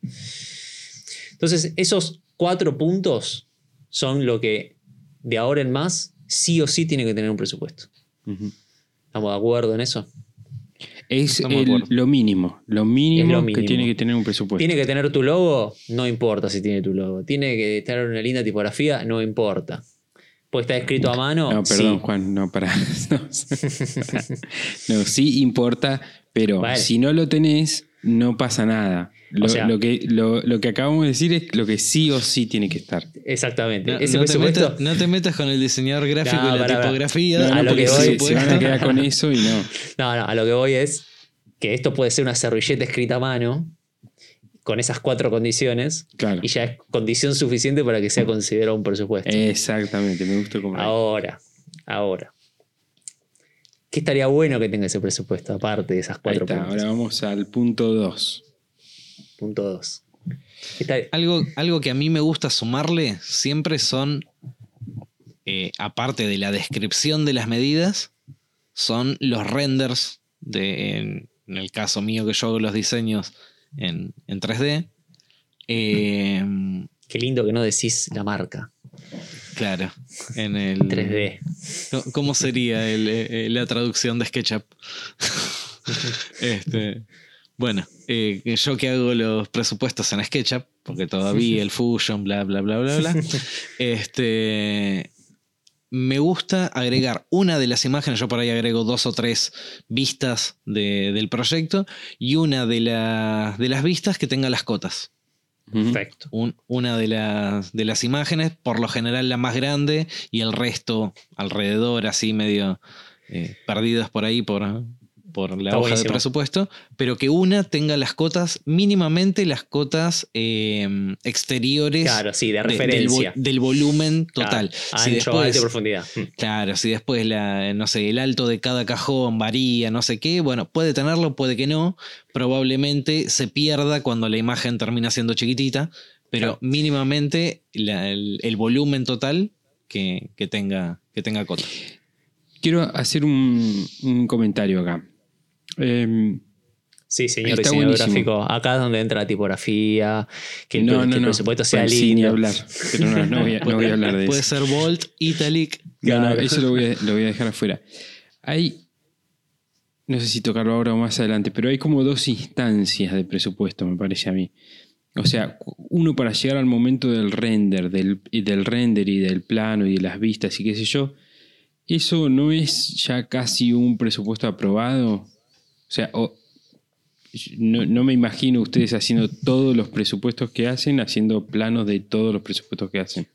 Entonces, esos cuatro puntos son lo que de ahora en más sí o sí tiene que tener un presupuesto. Ujú. ¿Estamos de acuerdo en eso? Es el- lo mínimo, lo mínimo, Es lo que mínimo. tiene que tener un presupuesto. ¿Tiene que tener tu logo? No importa si tiene tu logo. ¿Tiene que tener una linda tipografía? No importa. ¿Puede estar escrito a mano? No, perdón, Sí. Juan, no, para. No, No, sí importa, pero Vale. si no lo tenés, no pasa nada. Lo, O sea- lo que, lo, lo que acabamos de decir es lo que sí o sí tiene que estar. Exactamente. No, Ese no te metas, no te metas con el diseñador gráfico No, y la tipografía. No, a No, lo que voy- se, van a quedar con eso y no. No, no, a lo que voy es que esto puede ser una servilleta escrita a mano con esas cuatro condiciones Claro. y ya es condición suficiente para que sea considerado un presupuesto. Exactamente, me gustó como. Ahora, ahora. ¿Qué estaría bueno que tenga ese presupuesto aparte de esas Ahí cuatro está, puntos? ahora vamos al punto 2. Punto dos. Algo, algo que a mí me gusta sumarle siempre son, eh, aparte de la descripción de las medidas, son los renders, de, en, en el caso mío que yo hago los diseños en, en 3D. Eh, Qué lindo que no decís la marca. Claro, en el 3D. ¿Cómo- ¿Cómo sería el, eh, la traducción de SketchUp? este, bueno, eh, yo que hago los presupuestos en SketchUp, porque todavía el Fusion, bla, bla, bla, bla, bla. este, me gusta agregar una de las imágenes, yo por ahí agrego dos o tres vistas de- del proyecto y una de, la- de las vistas que tenga las cotas. Perfecto. Un- una de las, de las imágenes, por lo general la más grande, y el resto alrededor, así medio eh, perdidas por ahí por, por la Está hoja de presupuesto, pero que una tenga las cotas, mínimamente las cotas eh, exteriores Claro, sí, de de- del, vo- referencia. del volumen total. Claro, si ancho, después, alto y profundidad. Mm. Claro, si después la, no sé, el alto de cada cajón varía, no sé qué, bueno, puede tenerlo, puede que no. Probablemente se pierda cuando la imagen termina siendo chiquitita, pero Claro. mínimamente la- el, el volumen total que, que tenga, que tenga cota. Quiero hacer un, un comentario acá. Em, Sí, señor Está buenísimo. gráfico. Acá es donde entra la tipografía, que el, no, que no, el no. presupuesto sea Bueno, sí, ni lindo. hablar. Pero no, no voy a, no voy a hablar de Puede eso. ser Bolt, Italic. No, eso lo voy, a, lo voy a dejar afuera. Hay, no sé si tocarlo ahora o más adelante, pero hay como dos instancias de presupuesto, me parece a mí. O sea, uno para llegar al momento del render, del, y del render y del plano y de las vistas y qué sé yo, eso no es ya casi un presupuesto aprobado. O sea, o- no, no me imagino ustedes haciendo todos los presupuestos que hacen, haciendo planos de todos los presupuestos que hacen.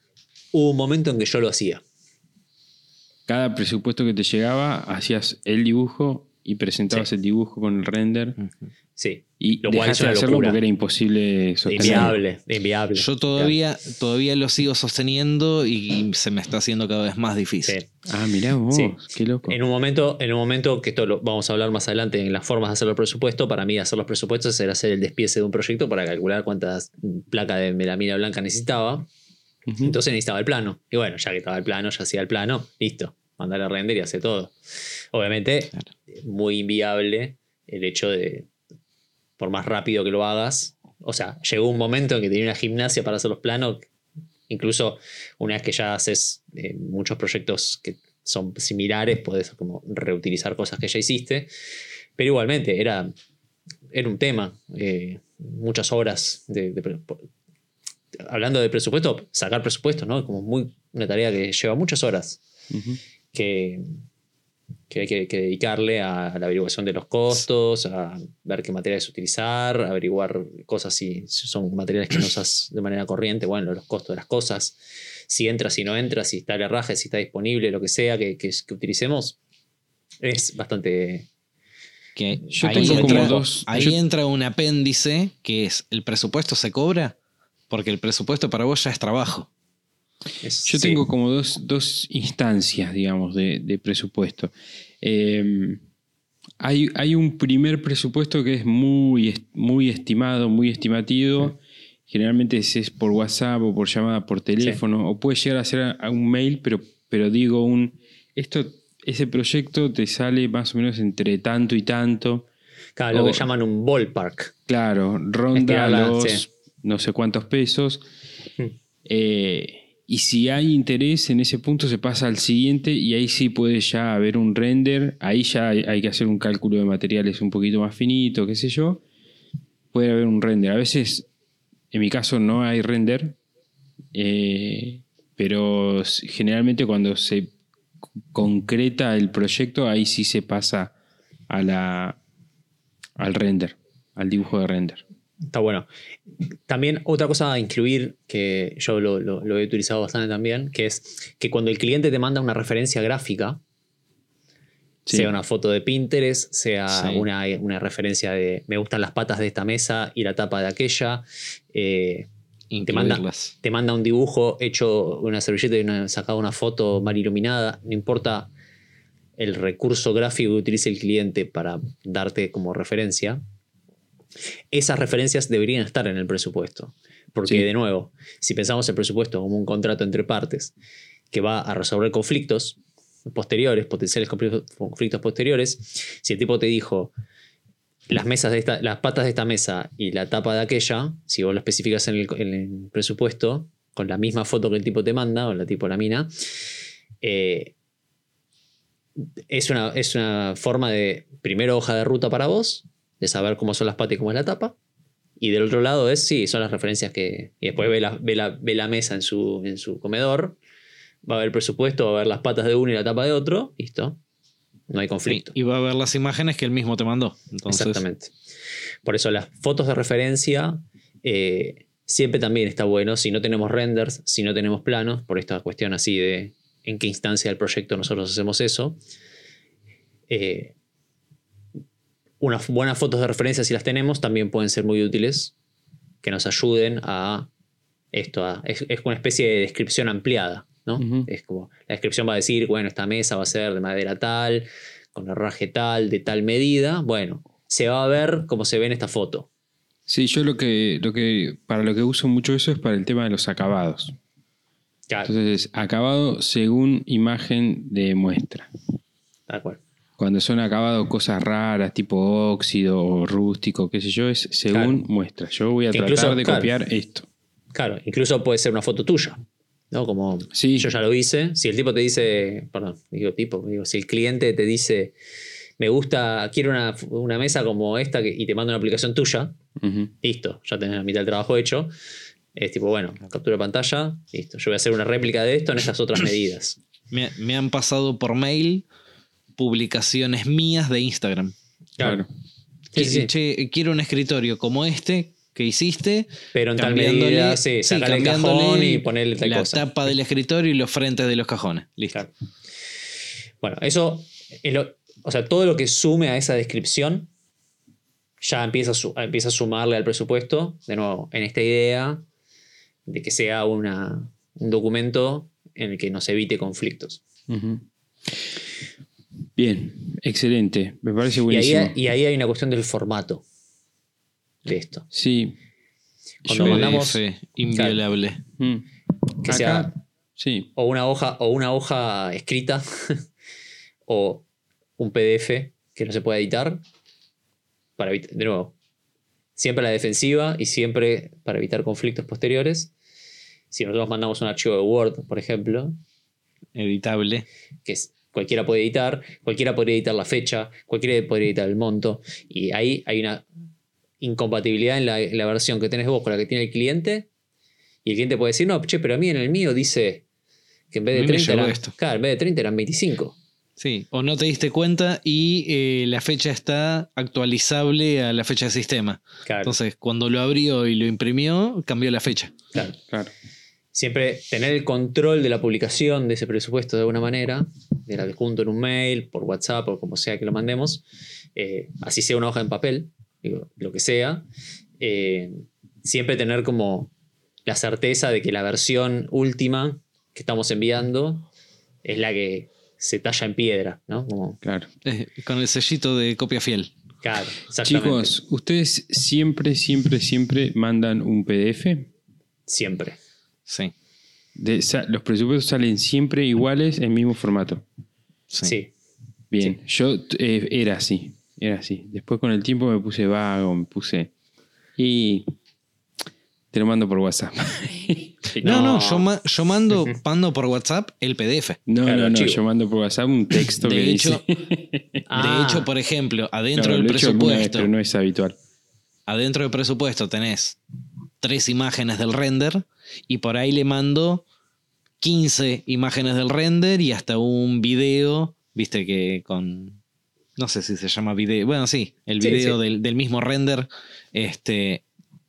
Hubo un momento en que yo lo hacía. cada presupuesto que te llegaba, hacías el dibujo y presentabas Sí. el dibujo con el render. Sí. Y Lo cual dejaste de hacerlo locura. porque era imposible sostenerlo. Inviable, inviable. Yo todavía, todavía lo sigo sosteniendo y se me está haciendo cada vez más difícil. Sí. Ah, mirá vos, Sí. qué loco. En un momento, en un momento que esto lo vamos a hablar más adelante en las formas de hacer los presupuestos, para mí hacer los presupuestos era hacer el despiece de un proyecto para calcular cuántas placas de melamina blanca necesitaba. Entonces necesitaba el plano. Y bueno, ya que estaba el plano, ya hacía el plano, listo. Mandar a render y hacer todo. Obviamente, Claro. muy inviable el hecho de, por más rápido que lo hagas, o sea, llegó un momento en que tenía una gimnasia para hacer los planos, incluso una vez que ya haces eh, muchos proyectos que son similares, puedes como reutilizar cosas que ya hiciste, pero igualmente era, era un tema, eh, muchas horas de, de hablando de presupuesto, sacar presupuesto, ¿no? Como muy una tarea que lleva muchas horas. Que, que hay que, que dedicarle a la averiguación de los costos, a ver qué materiales utilizar, averiguar cosas si son materiales que no usas de manera corriente, bueno, los costos de las cosas, si entra, si no entra, si está el herraje, si está disponible, lo que sea que, que- que utilicemos. Es bastante... Que Yo ahí tengo entra, como dos- ahí yo- entra un apéndice que es el presupuesto se cobra porque el presupuesto para vos ya es trabajo. Es- Yo sí. tengo como dos, dos instancias, digamos, de, de presupuesto. Eh, hay, hay un primer presupuesto que es muy, muy estimado, muy estimativo. Generalmente es, es por WhatsApp o por llamada por teléfono, o puede llegar a ser a, a un mail, pero, pero digo un. Esto, ese proyecto te sale más o menos entre tanto y tanto. Claro, lo que llaman un ballpark. Claro, ronda Estirarla, los no sé cuántos pesos. Mm. Eh, y si hay interés en ese punto, se pasa al siguiente y ahí sí puede ya haber un render. Ahí ya hay, que hacer un cálculo de materiales un poquito más finito, qué sé yo. Puede haber un render. A veces, en mi caso, no hay render. eh, pero generalmente cuando se concreta el proyecto, ahí sí se pasa a la, al render, al dibujo de render. Está bueno. También otra cosa a incluir que yo lo, lo- lo he utilizado bastante también, que es que cuando el cliente te manda una referencia gráfica, Sí. sea una foto de Pinterest, sea Sí. una, una referencia de me gustan las patas de esta mesa y la tapa de aquella, eh, te, manda, Incluirlas. te manda un dibujo hecho una servilleta y una, sacado una foto mal iluminada, no importa el recurso gráfico que utilice el cliente para darte como referencia, esas referencias deberían estar en el presupuesto. Porque, Sí. de nuevo, si pensamos el presupuesto como un contrato entre partes que va a resolver conflictos posteriores, potenciales conflictos posteriores, si el tipo te dijo las mesas de esta, las patas de esta mesa y la tapa de aquella, si vos lo especificas en el, en el presupuesto, con la misma foto que el tipo te manda, o la tipo la mina, eh, es, una, es una forma de, primero, hoja de ruta para vos, de saber cómo son las patas y cómo es la tapa. Y del otro lado es, sí, son las referencias que... Y después ve la, ve la, ve la mesa en su, en su comedor, va a ver el presupuesto, va a ver las patas de uno y la tapa de otro, listo. No hay conflicto. Y va a ver las imágenes que él mismo te mandó. Entonces, Exactamente. Por eso las fotos de referencia eh, siempre también está bueno. Si no tenemos renders, si no tenemos planos, por esta cuestión así de en qué instancia del proyecto nosotros hacemos eso. eh, unas buenas fotos de referencia, si las tenemos, también pueden ser muy útiles, que nos ayuden a esto. a- es, es una especie de descripción ampliada, ¿no? Es como, la descripción va a decir, bueno, esta mesa va a ser de madera tal, con herraje tal, de tal medida. Bueno, se va a ver como se ve en esta foto. Sí, yo lo que, lo que, para lo que uso mucho eso es para el tema de los acabados. Claro, Entonces, acabado según imagen de muestra. tal cual. Cuando son acabados cosas raras, tipo óxido o rústico, qué sé yo, es según Claro. muestra. Yo voy a Que tratar incluso, de claro. copiar esto. Claro, incluso puede ser una foto tuya. ¿No? Como Sí. yo ya lo hice. Si el tipo te dice, perdón, digo tipo, digo, si el cliente te dice, me gusta, quiero una, una mesa como esta que- y te manda una aplicación tuya, listo, ya tenés la mitad del trabajo hecho. Es tipo, bueno, captura pantalla, listo. Yo voy a hacer una réplica de esto en estas otras medidas. Me, me han pasado por mail publicaciones mías de Instagram. Claro. Sí, sí, sí. Che, quiero un escritorio como este que hiciste. Pero en tal cambiándole- medida, sí, sí, sacarle el cajón y ponerle tal la cosa. tapa del escritorio y los frentes de los cajones. Listo. Claro. Bueno, eso, es lo- o sea, todo lo que sume a esa descripción ya empieza a, su- empieza a sumarle al presupuesto, de nuevo, en esta idea de que sea una, un documento en el que nos evite conflictos. Bien, excelente. Me parece Y ahí, buenísimo. y ahí hay una cuestión del formato de esto. Sí. Cuando Yo- mandamos- PDF, inviolable. Mm. Que Acá- sea Sí. o una hoja, o una hoja escrita o un PDF que no se pueda editar. Para de nuevo, siempre a la defensiva y siempre para evitar conflictos posteriores. Si nosotros mandamos un archivo de Word, por ejemplo, Editable. que es- cualquiera puede editar, cualquiera podría editar la fecha, cualquiera podría editar el monto, y ahí hay una incompatibilidad en la, en la versión que tenés vos con la que tiene el cliente, y el cliente puede decir, no, che, pero a mí en el mío dice que en vez de mí me 30 llegó eran, esto. claro, en vez de 30 eran 25. Sí, o no te diste cuenta y eh, la fecha está actualizable a la fecha de sistema. Claro, Entonces, cuando lo abrió y lo imprimió, cambió la fecha. claro. Claro. Siempre tener el control de la publicación de ese presupuesto de alguna manera, del adjunto en un mail, por WhatsApp o como sea que lo mandemos, eh, así sea una hoja en papel, digo, lo que sea, eh, siempre tener como la certeza de que la versión última que estamos enviando es la que se talla en piedra, ¿no? Como, Claro. Eh, con el sellito de copia fiel. claro, exactamente. Chicos, ¿ustedes siempre, siempre, siempre mandan un PDF? Siempre. Sí. De- sa- los presupuestos salen siempre iguales en mismo formato. Sí. Sí. Bien, yo eh, era así, era así. Después con el tiempo me puse vago, me puse... Y te lo mando por WhatsApp. No, no, No. yo, ma- yo mando, mando por WhatsApp el PDF. No, Claro, no, no, yo mando por WhatsApp un texto De que hecho, dice... Ah. De hecho, por ejemplo, adentro No, del lo he hecho alguna vez, presupuesto, pero no es habitual. adentro del presupuesto tenés tres imágenes del render y por ahí le mando 15 imágenes del render y hasta un video, viste que con no sé si se llama video, bueno, sí, el video sí. Del, del mismo render este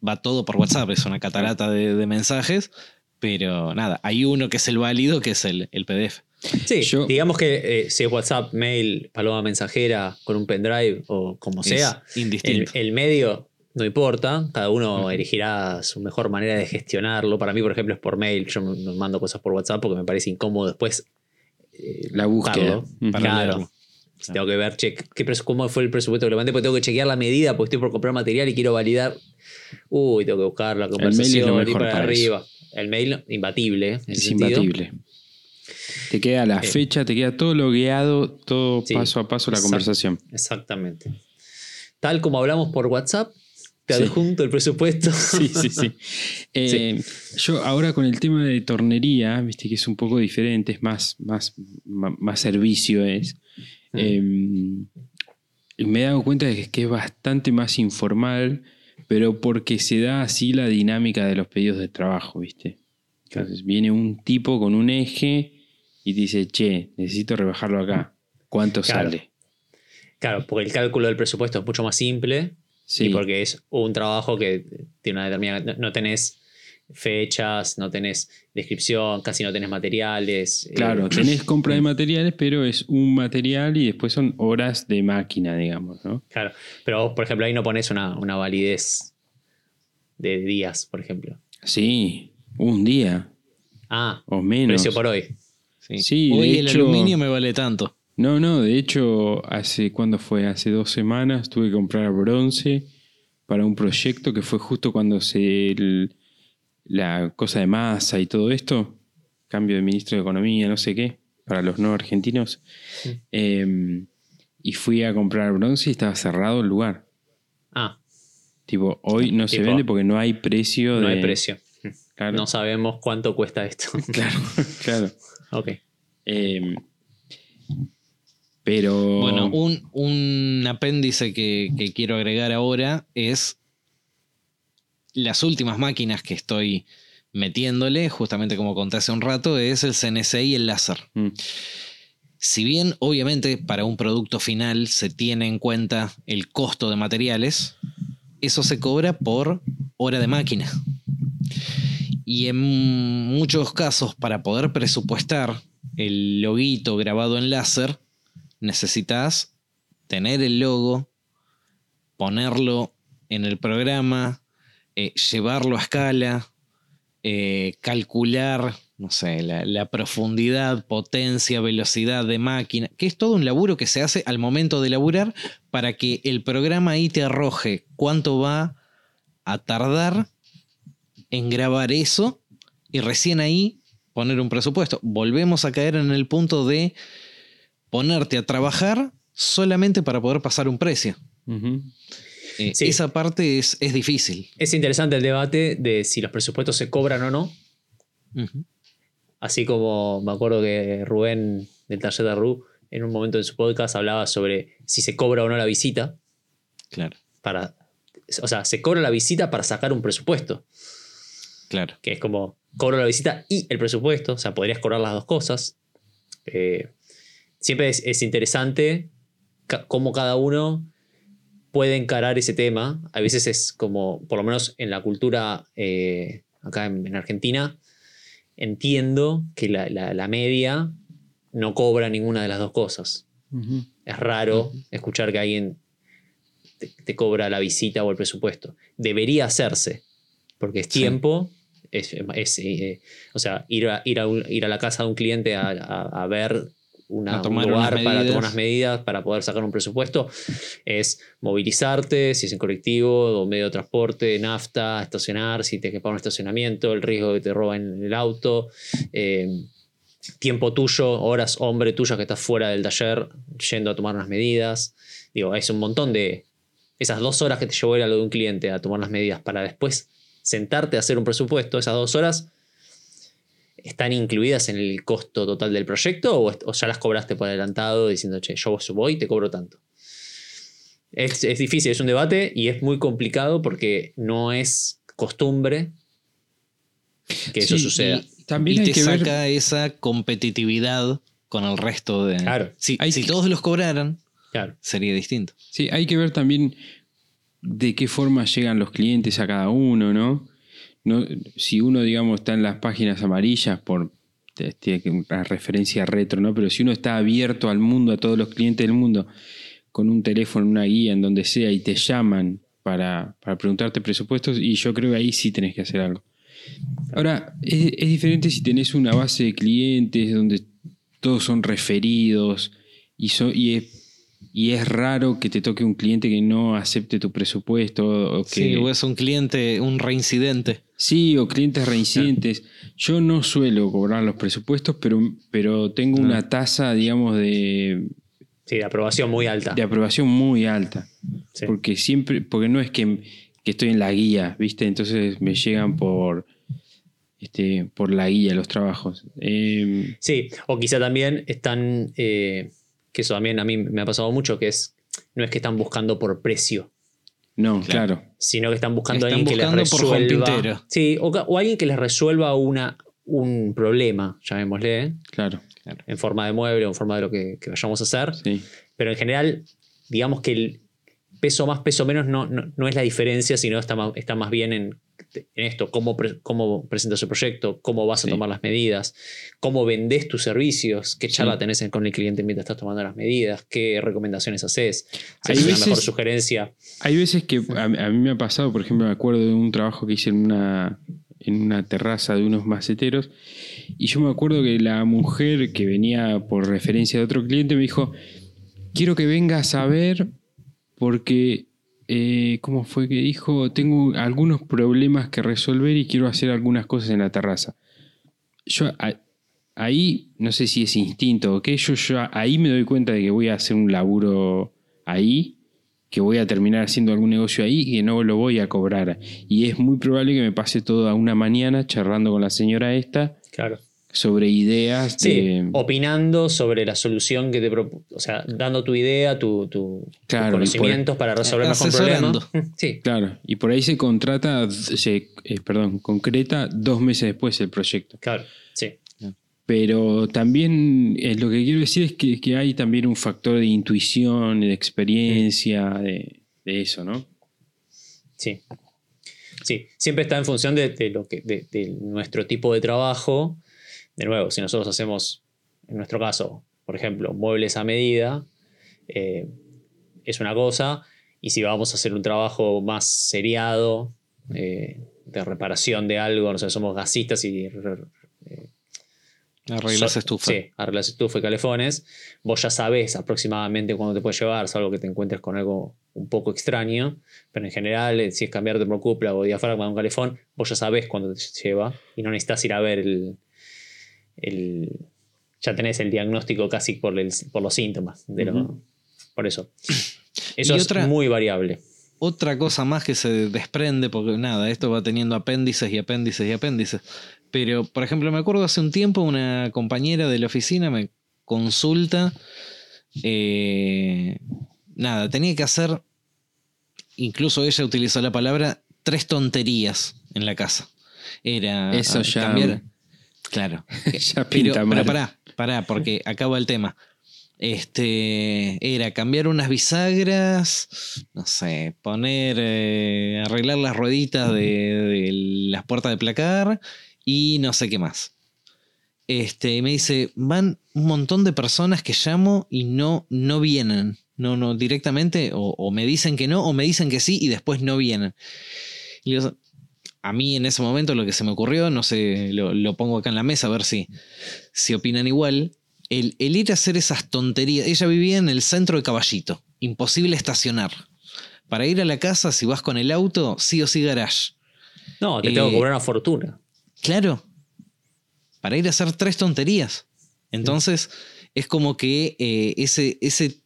va todo por WhatsApp, es una catarata de, de mensajes, pero nada, hay uno que es el válido, que es el, el PDF. Sí, Yo- digamos que eh, si es WhatsApp, mail, paloma mensajera con un pendrive o como sea, el medio no importa, cada uno elegirá su mejor manera de gestionarlo. Para mí, por ejemplo, es por mail. Yo me- mando cosas por WhatsApp porque me parece incómodo después. eh, La búsqueda. Para Claro. leerlo. Tengo que ver che, qué cómo fue el presupuesto que le mandé, porque tengo que chequear la medida, porque estoy por comprar material y quiero validar. Uy, tengo que buscar la mail es lo conversación mejor para, para arriba. El mail, imbatible. Es imbatible. Te queda la Eh. fecha, te queda todo logueado, todo Sí, paso a paso la conversación. Exactamente. Tal como hablamos por WhatsApp, te Sí. adjunto el presupuesto. Sí, sí, sí. Eh, Yo ahora con el tema de tornería, viste que es un poco diferente, es más, más, más, servicio es. Mm. Eh, me he dado cuenta de que, es bastante más informal, pero porque se da así la dinámica de los pedidos de trabajo, ¿viste? Entonces viene un tipo con un eje y dice, che, necesito rebajarlo acá. ¿Cuánto Claro. sale? Claro, porque el cálculo del presupuesto es mucho más simple Sí. y porque es un trabajo que tiene una determinada. No, no tenés fechas, no tenés descripción, casi no tenés materiales. eh, Claro, tenés compra de materiales, pero es un material y después son horas de máquina, digamos, ¿no? claro. Pero vos, por ejemplo, ahí no pones una, una validez de días, por ejemplo. Sí, un día Ah, o menos. precio por hoy. Sí. Sí, Hoy de el hecho- aluminio me vale tanto. No, no, de hecho, hace, ¿cuándo fue? Hace dos semanas tuve que comprar bronce para un proyecto que fue justo cuando se el- la cosa de masa y todo esto, cambio de ministro de Economía, no sé qué, para los no argentinos. Eh, y fui a comprar bronce y estaba cerrado el lugar. Ah, Tipo, hoy no se vende porque no hay precio. no de- hay precio. Claro, No sabemos cuánto cuesta esto. claro, claro. ok. Eh, pero. Bueno, un, un apéndice que, que quiero agregar ahora es las últimas máquinas que estoy metiéndole, justamente como conté hace un rato, es el CNC y el láser. Mm, Si bien obviamente para un producto final se tiene en cuenta el costo de materiales, eso se cobra por hora de máquina. Y en muchos casos para poder presupuestar el loguito grabado en láser, necesitas tener el logo, ponerlo en el programa, eh, llevarlo a escala, eh, calcular, no sé, la, la profundidad, potencia, velocidad de máquina, que es todo un laburo que se hace al momento de laburar para que el programa ahí te arroje cuánto va a tardar en grabar eso y recién ahí poner un presupuesto. Volvemos a caer en el punto de ponerte a trabajar solamente para poder pasar un precio. Eh, Sí. Esa parte es, es difícil. Es interesante el debate de si los presupuestos se cobran o no. Así como me acuerdo que Rubén del taller de Ru en un momento de su podcast hablaba sobre si se cobra o no la visita. Claro, Para, o sea, se cobra la visita para sacar un presupuesto. claro. que es como cobro la visita y el presupuesto, o sea, podrías cobrar las dos cosas. Eh, siempre es, es interesante ca- cómo cada uno puede encarar ese tema. A veces es como, por lo menos en la cultura eh, acá en, en Argentina, entiendo que la, la- la media no cobra ninguna de las dos cosas. Es raro escuchar que alguien te, te cobra la visita o el presupuesto. Debería hacerse, porque es Sí. tiempo. Es, es, eh, o sea, ir a, ir, a un- ir a la casa de un cliente a, a- a ver una, A un lugar para tomar unas medidas, para poder sacar un presupuesto, es movilizarte, si es en colectivo o medio de transporte, nafta, estacionar, si te que pagar un estacionamiento, el riesgo de que te roben el auto, eh, tiempo tuyo, horas hombre tuyo que estás fuera del taller yendo a tomar unas medidas. Digo, es un montón de... Esas dos horas que te llevó ir a lo de un cliente a tomar las medidas para después sentarte a hacer un presupuesto, esas dos horas están incluidas en el costo total del proyecto o, o ya las cobraste por adelantado diciendo, che, yo voy y te cobro tanto. Es, es difícil, es un debate y es muy complicado porque no es costumbre que eso Sí, suceda. y También y hay te que ver. saca esa competitividad con el resto de. Claro. Si, Hay si que- todos los cobraran, Claro. sería distinto. Sí, hay que ver también de qué forma llegan los clientes a cada uno, ¿no? No si uno, digamos, está en las páginas amarillas por tiene una referencia retro, ¿no? Pero si uno está abierto al mundo, a todos los clientes del mundo, con un teléfono, una guía, en donde sea, y te llaman para, para preguntarte presupuestos, y yo creo que ahí sí tenés que hacer algo. Ahora, es, es diferente si tenés una base de clientes donde todos son referidos y, so- y, es, y es raro que te toque un cliente que no acepte tu presupuesto o que... Sí, o es un cliente, un reincidente. Sí, o clientes reincidentes. Yo no suelo cobrar los presupuestos, pero, pero tengo una tasa, digamos, de, Sí, de aprobación muy alta. de aprobación muy alta. Sí. Porque siempre, porque no es que, que estoy en la guía, ¿viste? Entonces me llegan por, este, por la guía los trabajos. Eh, Sí, o quizá también están, eh, que eso también a mí me ha pasado mucho, que es, no es que están buscando por precio, no, claro. sino que están buscando a alguien que les por resuelva. Sí, o, alguien que les resuelva una, un problema, llamémosle, ¿eh? Claro, en forma de mueble o en forma de lo que, que vayamos a hacer. sí. Pero en general, digamos que el peso más, peso menos no, no, no es la diferencia, sino está más, está más bien en en esto, cómo, pre- cómo presentas el proyecto, cómo vas a Sí. tomar las medidas, cómo vendes tus servicios, qué charla Sí. tenés en- con el cliente mientras estás tomando las medidas, qué recomendaciones haces, si Hay una mejor sugerencia. Hay veces que a, a mí me ha pasado, por ejemplo, me acuerdo de un trabajo que hice en una, en una terraza de unos maceteros, y yo me acuerdo que la mujer que venía por referencia de otro cliente me dijo, quiero que vengas a ver porque, eh, ¿cómo fue que dijo? Tengo algunos problemas que resolver y quiero hacer algunas cosas en la terraza. Yo ahí, no sé si es instinto o qué, yo, yo ahí me doy cuenta de que voy a hacer un laburo ahí que voy a terminar haciendo algún negocio ahí y que no lo voy a cobrar. Y es muy probable que me pase toda una mañana charlando con la señora esta Claro. Sobre ideas Sí, de... opinando sobre la solución que te propu- o sea, dando tu idea, tu, tu- tus y por- conocimientos para resolver mejor un problema. Asesorando. Sí, Claro, y por ahí se contrata, se, eh, perdón, concreta dos meses después el proyecto. claro, sí. Pero también eh, lo que quiero decir es que, que hay también un factor de intuición, de experiencia, de, de eso, ¿no? Sí. Sí, siempre está en función de, de lo que, de, de nuestro tipo de trabajo. De nuevo, si nosotros hacemos, en nuestro caso, por ejemplo, muebles a medida, eh, es una cosa. Y si vamos a hacer un trabajo más seriado, eh, de reparación de algo, no sé, somos gasistas y re- Arreglas So- estufa. Sí, arreglas estufa y calefones. Vos ya sabés aproximadamente cuándo te puede llevar, salvo que te encuentres con algo un poco extraño. Pero en general, eh, si es cambiarte por cupla o diafragma de un calefón, vos ya sabés cuándo te lleva y no necesitas ir a ver el. El- ya tenés el diagnóstico casi por, el- por los síntomas. De lo- Ujú. por eso. Eso Y es otra- muy variable. Otra cosa más que se desprende, porque nada, esto va teniendo apéndices y apéndices y apéndices. Pero, por ejemplo, me acuerdo hace un tiempo una compañera de la oficina me consulta. eh, nada, tenía que hacer, incluso ella utilizó la palabra, tres tonterías en la casa. Era Eso ya- cambiar. Claro. ya Pero, pinta pero mal. pará, pará, porque acaba el tema. Este era cambiar unas bisagras, no sé, poner, eh, arreglar las rueditas de, de las puertas de placar y no sé qué más. Este, me dice, van un montón de personas que llamo y no, no vienen. No, no, directamente, o, o me dicen que no, o me dicen que sí y después no vienen. Y le digo, a mí en ese momento lo que se me ocurrió, no sé, lo, lo pongo acá en la mesa a ver si, si opinan igual. El, el ir a hacer esas tonterías. Ella vivía en el centro de Caballito. Imposible estacionar. Para ir a la casa, si vas con el auto, sí o sí garage. No, te tengo que Eh, cobrar una fortuna. Claro. Para ir a hacer tres tonterías. Entonces, es como que eh, ese, ese.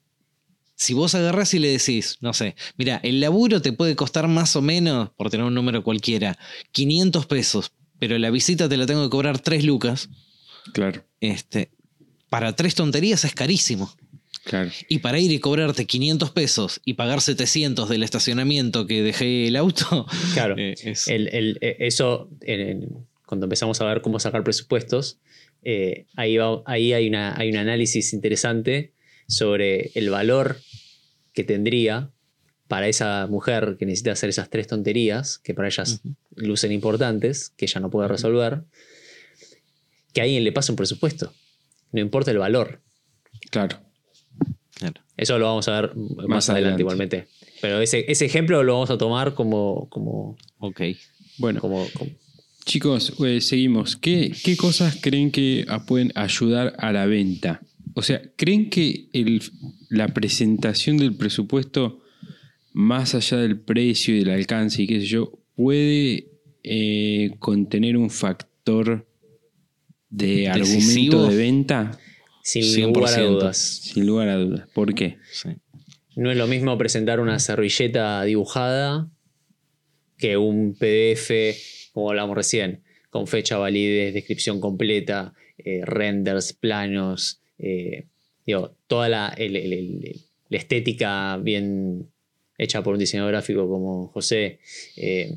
Si vos agarrás y le decís, no sé, mira, el laburo te puede costar más o menos, por tener un número cualquiera, 500 pesos, pero la visita te la tengo que cobrar 3 lucas. Claro, Este, para tres tonterías es carísimo. claro. Y para ir y cobrarte 500 pesos y pagar 700 del estacionamiento que dejé el auto, Claro. eh, es- El- el- eh, eso, cuando empezamos a ver cómo sacar presupuestos, eh, ahí, va- ahí hay, una, hay un análisis interesante sobre el valor que tendría para esa mujer que necesita hacer esas tres tonterías, que para ellas lucen importantes, que ella no puede resolver, que a alguien le pase un presupuesto. No importa el valor. Claro. claro. Eso lo vamos a ver más, Más adelante, adelante. igualmente. Pero ese, ese ejemplo lo vamos a tomar como, como, Ok. Bueno, como, como- chicos, eh, seguimos. ¿Qué, qué cosas creen que pueden ayudar a la venta? O sea, ¿creen que el- la presentación del presupuesto, más allá del precio y del alcance y qué sé yo, puede eh, contener un factor de Decisivo. argumento de venta? sin lugar a 100%. dudas. Sin lugar a dudas. ¿Por qué? Sí. No es lo mismo presentar una servilleta dibujada que un PDF, como hablamos recién, con fecha, validez, descripción completa, eh, renders, planos, eh, digo, toda la, el- el- el- la estética bien hecha por un diseñador gráfico como José. eh,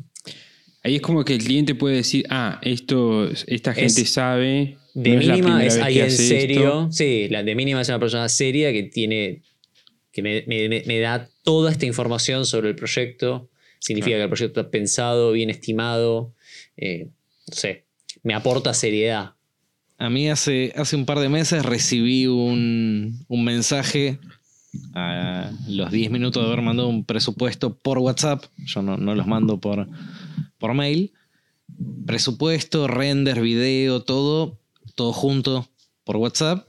Ahí es como que el cliente puede decir, ah, esto, esta gente Es- sabe. de no es mínima es que alguien serio. esto". Sí, la de mínima es una persona seria que tiene. que me, me- me- me da toda esta información sobre el proyecto, significa que el proyecto está pensado, bien estimado, eh, no sé, me aporta seriedad. A mí hace, hace un par de meses recibí un, un mensaje a los 10 minutos de haber mandado un presupuesto por WhatsApp. Yo no, no los mando por, por mail. Presupuesto, render, video, todo, todo junto por WhatsApp.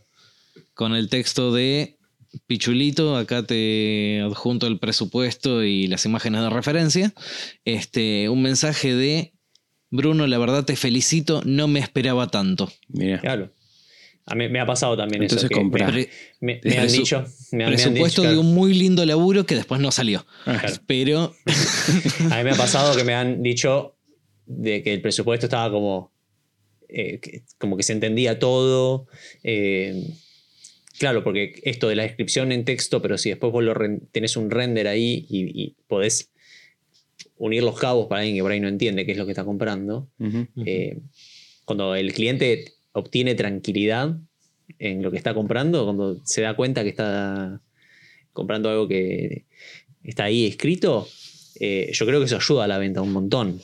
Con el texto de Pichulito, acá te adjunto el presupuesto y las imágenes de referencia. Este, un mensaje de Bruno, la verdad te felicito, no me esperaba tanto. Mira. Claro. A mí me ha pasado también Entonces eso. comprá. Me, me- han dicho. Me, han- me han Presupuesto dicho, de claro. un muy lindo laburo que después no salió. Claro. Pero A mí me ha pasado que me han dicho de que el presupuesto estaba como. eh, que- como que se entendía todo. eh, claro, porque esto de la descripción en texto, pero si después vos lo tenés un render ahí y, y podés unir los cabos para alguien que por ahí no entiende qué es lo que está comprando. Eh, cuando el cliente obtiene tranquilidad en lo que está comprando, cuando se da cuenta que está comprando algo que está ahí escrito, eh, yo creo que eso ayuda a la venta un montón.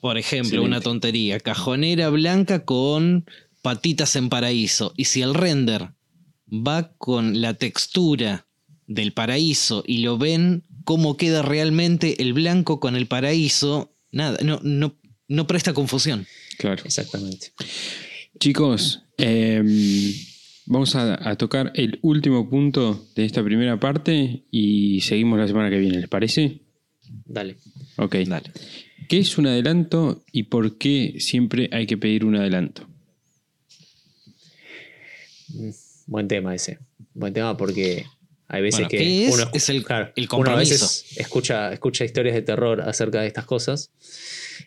Por ejemplo, Excelente. una tontería. Cajonera blanca con patitas en paraíso. Y si el render va con la textura del paraíso y lo ven cómo queda realmente el blanco con el paraíso, nada, no, no, no presta confusión. Claro. Exactamente. Chicos, em, vamos a, a tocar el último punto de esta primera parte y seguimos la semana que viene, ¿les parece? Dale. Ok. Dale. ¿Qué es un adelanto y por qué siempre hay que pedir un adelanto? Buen tema ese. Buen tema porque hay veces Bueno, que ¿qué es? uno, escu- Es el- claro, el uno a veces escucha, escucha historias de terror acerca de estas cosas.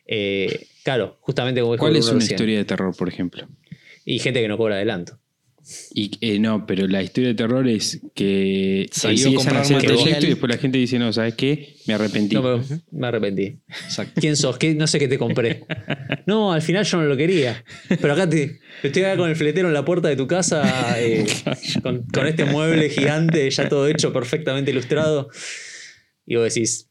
Eh, claro, justamente como ¿Cuál es una recién. historia de terror, por ejemplo? Y gente que no cobra adelanto. Y eh, no, pero la historia de terror es que empiezan a hacer el proyecto y después la gente dice, no, ¿sabes qué? Me arrepentí. No, pero me arrepentí. Exacto. ¿Quién sos? ¿Qué? No sé qué te compré. No, al final yo no lo quería. Pero acá te, estoy acá con el fletero en la puerta de tu casa, eh, con, con este mueble gigante, ya todo hecho, perfectamente ilustrado. Y vos decís,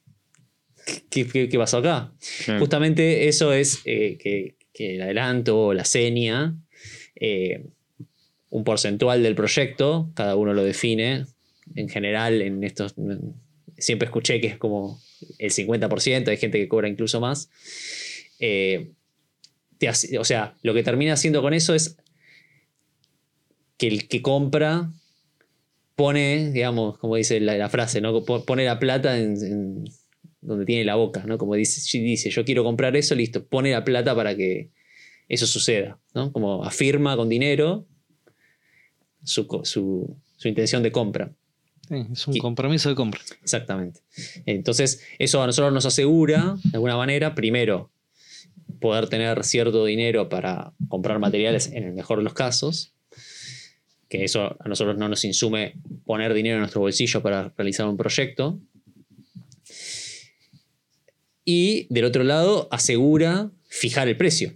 ¿qué, qué- qué pasó acá? Claro. Justamente eso es eh, que, que el adelanto o la seña, eh, un porcentual del proyecto, cada uno lo define. En general, en estos. Siempre escuché que es como el 50%, hay gente que cobra incluso más. Eh, te o sea, lo que termina haciendo con eso es que el que compra pone, digamos, como dice la, frase, ¿no? Po- Pone la plata en, donde tiene la boca, ¿no? Como dice, dice, yo quiero comprar eso, listo, pone la plata para que eso suceda, ¿no? Como afirma con dinero su, su, su intención de compra. Sí, es un compromiso de compra. Exactamente. Entonces, eso a nosotros nos asegura, de alguna manera, primero, poder tener cierto dinero para comprar materiales en el mejor de los casos, que eso a nosotros no nos insume poner dinero en nuestro bolsillo para realizar un proyecto. Y del otro lado, asegura fijar el precio.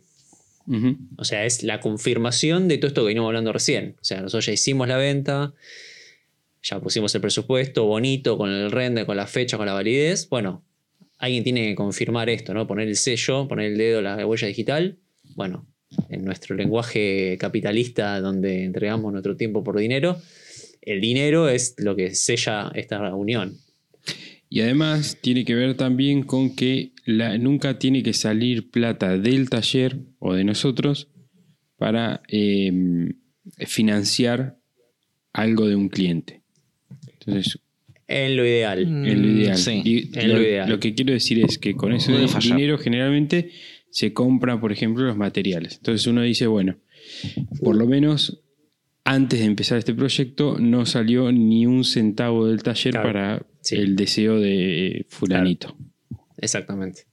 O sea, es la confirmación de todo esto que venimos hablando recién. O sea, nosotros ya hicimos la venta, ya pusimos el presupuesto bonito, con el render, con la fecha, con la validez. Bueno, alguien tiene que confirmar esto, ¿no? Poner el sello, poner el dedo, la huella digital. Bueno, en nuestro lenguaje capitalista, donde entregamos nuestro tiempo por dinero, el dinero es lo que sella esta unión. Y además tiene que ver también con que la- nunca tiene que salir plata del taller o de nosotros para eh, financiar algo de un cliente. Entonces, En lo ideal. es lo ideal. Mm, Sí. Y es lo, lo ideal. lo que quiero decir es que con ese dinero generalmente se compra, por ejemplo, los materiales. Entonces uno dice, bueno, por lo menos antes de empezar este proyecto no salió ni un centavo del taller Claro. para Sí. el deseo de fulanito. Exactamente.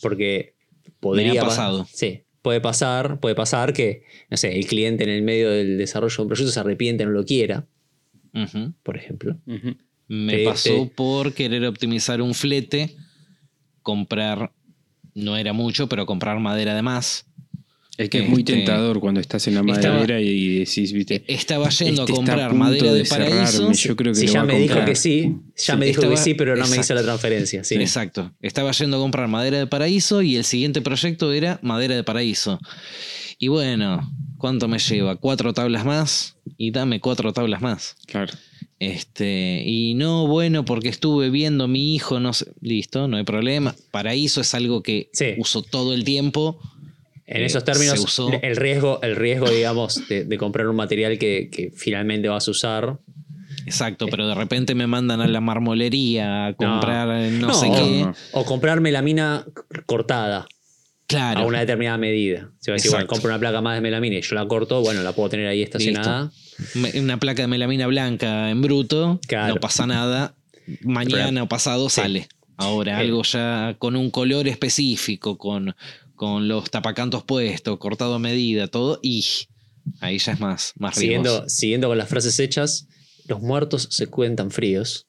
Porque podría Me ha. Sí, puede pasar, puede pasar que, no sé, el cliente en el medio del desarrollo de un proyecto se arrepiente, no lo quiera, por ejemplo. Me Sí, pasó por querer optimizar un flete, comprar, no era mucho, pero comprar madera de más. Es que es muy Este, tentador cuando estás en la estaba- madera y decís, viste. Estaba yendo este a está comprar madera de, cerrarme, paraíso. Yo creo que ya me dijo que sí, ya Sí, me dijo estaba- que sí, pero no me hizo la transferencia. Sí. Exacto. Estaba yendo a comprar madera de paraíso y el siguiente proyecto era madera de paraíso. Y bueno, ¿cuánto me lleva? Cuatro tablas más y dame cuatro tablas más. Claro. Este, y no, bueno, porque estuve viendo a mi hijo, no sé, listo, no hay problema. Paraíso es algo que Sí. uso todo el tiempo. En Eh, esos se términos, el riesgo, el riesgo digamos, de, de comprar un material que, que finalmente vas a usar. Exacto, pero de repente me mandan a la marmolería a comprar eh, no, No, sé o- qué. no. O comprar melamina cortada Claro. a una determinada medida. Se va a decir, bueno, compro una placa más de melamina y yo la corto, bueno, la puedo tener ahí estacionada. Una placa de melamina blanca en bruto, Claro. no pasa nada. Mañana o pasado Sí. sale. Ahora, Eh. algo ya con un color específico, con, con los tapacantos puestos, cortado a medida, todo, y ahí ya es más, más riesgoso. Siguiendo, siguiendo con las frases hechas, los muertos se cuentan fríos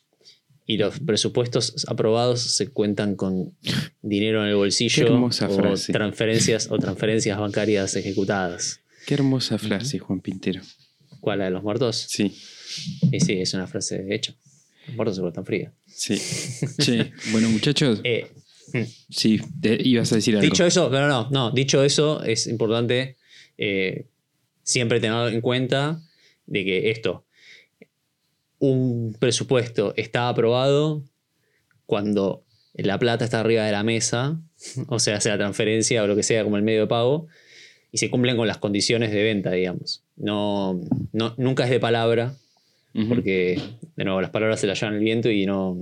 y los presupuestos aprobados se cuentan con dinero en el bolsillo o frase. transferencias o transferencias bancarias ejecutadas. Qué hermosa frase, Juan Pintero. ¿Cuál la de los muertos? Sí, Y sí, es una frase hecha. Los muertos se cuentan fríos. sí. che, bueno, muchachos, Eh, sí, te ibas a decir algo. Dicho eso, pero no, no, dicho eso, es importante eh, siempre tener en cuenta de que esto, un presupuesto está aprobado cuando la plata está arriba de la mesa, o sea, sea transferencia o lo que sea como el medio de pago, y se cumplen con las condiciones de venta, digamos. No, no, nunca es de palabra, porque, de nuevo, las palabras se las llevan el viento y no.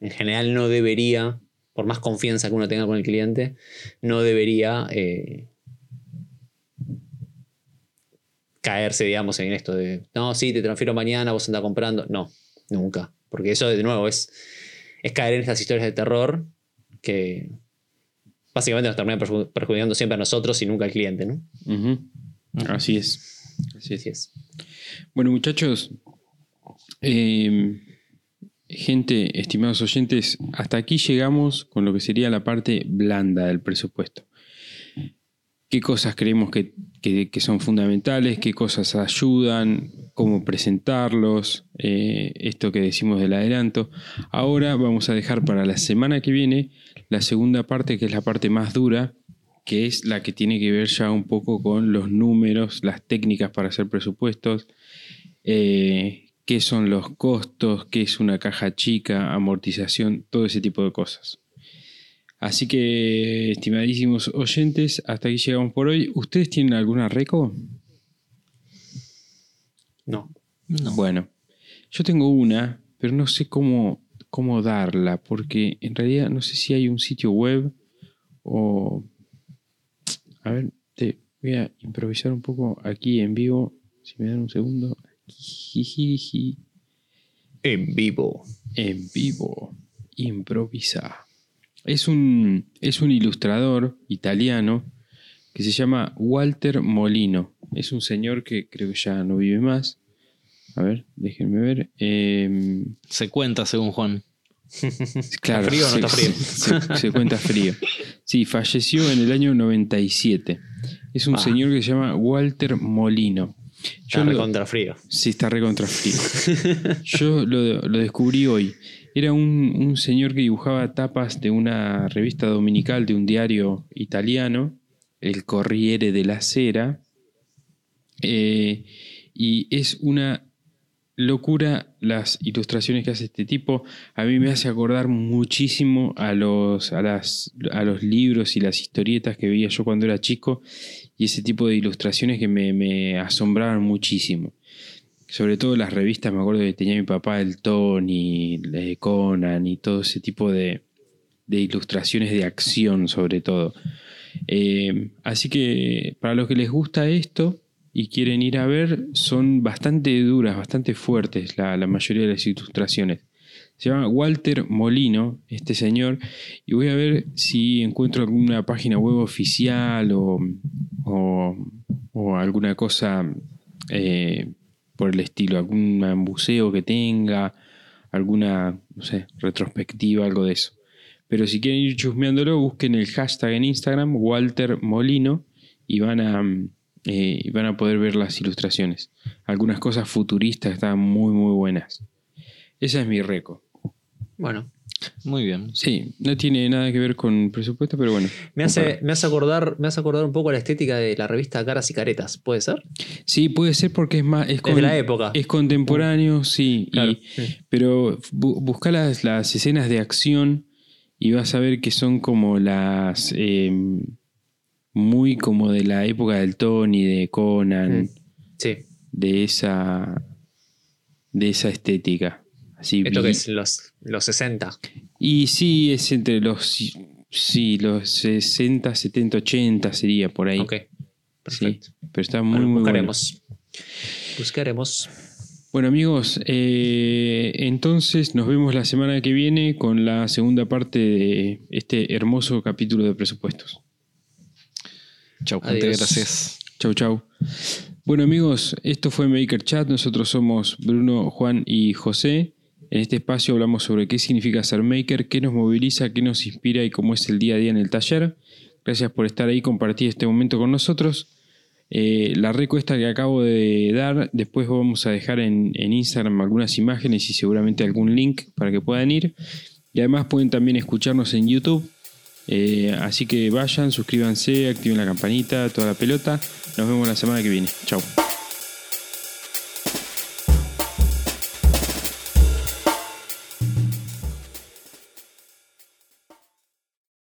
En general, no debería, por más confianza que uno tenga con el cliente, no debería eh, caerse, digamos, en esto de no, sí, te transfiero mañana, vos andás comprando. No, nunca. Porque eso, de nuevo, es, es caer en estas historias de terror que básicamente nos terminan perju- perjudicando siempre a nosotros y nunca al cliente, ¿no? Así es. Así es. Así es. Bueno, muchachos, eh, gente, estimados oyentes, hasta aquí llegamos con lo que sería la parte blanda del presupuesto. ¿Qué cosas creemos que, que- son fundamentales? ¿Qué cosas ayudan? ¿Cómo presentarlos? Eh, esto que decimos del adelanto. Ahora vamos a dejar para la semana que viene la segunda parte, que es la parte más dura, que es la que tiene que ver ya un poco con los números, las técnicas para hacer presupuestos, eh, qué son los costos, qué es una caja chica, amortización, todo ese tipo de cosas. Así que, estimadísimos oyentes, hasta aquí llegamos por hoy. ¿Ustedes tienen alguna reco? No. Bueno, yo tengo una, pero no sé cómo, cómo darla, porque en realidad no sé si hay un sitio web o... A ver, te voy a improvisar un poco aquí en vivo, si me dan un segundo. Jijiji. En vivo. En vivo, improvisa. Es un, es un ilustrador italiano que se llama Walter Molino. Es un señor que creo que ya no vive más. A ver, déjenme ver. Em, Se cuenta según Juan. claro, frío o no está frío? se- se cuenta frío. Sí, falleció en el año 97. Es un Ah. señor que se llama Walter Molino. Está recontra frío. Sí, está recontra frío. Yo lo, lo descubrí hoy. Era un, un señor que dibujaba tapas de una revista dominical de un diario italiano, el Corriere della Sera. Eh, y es una locura las ilustraciones que hace este tipo. A mí me hace acordar muchísimo a los, a las, a los libros y las historietas que veía yo cuando era chico y ese tipo de ilustraciones que me, asombraban muchísimo. Sobre todo las revistas, me acuerdo que tenía mi papá el Tony, Conan y todo ese tipo de, de ilustraciones de acción sobre todo. Eh, así que para los que les gusta esto y quieren ir a ver, son bastante duras, bastante fuertes la mayoría de las ilustraciones. Se llama Walter Molino, este señor, y voy a ver si encuentro alguna página web oficial o, o- alguna cosa eh, por el estilo, algún museo que tenga, alguna, retrospectiva, algo de eso. Pero si quieren ir chusmeándolo, busquen el hashtag en Instagram, Walter Molino, y van a, eh, van a poder ver las ilustraciones. Algunas cosas futuristas están muy, muy buenas. Esa es mi reco. Bueno, Muy bien. Sí, no tiene nada que ver con presupuesto, pero bueno. me hace, me hace acordar, me hace acordar un poco a la estética de la revista Caras y Caretas, ¿puede ser? Sí, puede ser porque es más. Es, de la época. es contemporáneo, sí. y- Claro. pero bu- busca las, las escenas de acción y vas a ver que son como las. eh, muy como de la época del Tony, de Conan, Mm. Sí. de esa. de esa estética. Así Esto que es los, los 60. Y sí, es entre los. Sí, los 60, 70, 80 sería por ahí. Ok. Perfecto. Sí, pero está muy, Bueno, muy bueno. buscaremos. Buscaremos. Bueno amigos, eh, entonces nos vemos la semana que viene con la segunda parte de este hermoso capítulo de presupuestos. Chau. Adiós. Gracias. Chau, chau. Bueno amigos, esto fue Maker Chat, nosotros somos Bruno, Juan y José. En este espacio hablamos sobre qué significa ser maker, qué nos moviliza, qué nos inspira y cómo es el día a día en el taller. Gracias por estar ahí, compartir este momento con nosotros. Eh, la recuesta que acabo de dar, después vamos a dejar en, en Instagram algunas imágenes y seguramente algún link para que puedan ir. Y además pueden también escucharnos en YouTube. Eh, así que vayan, suscríbanse, activen la campanita, toda la pelota. Nos vemos la semana que viene. Chao.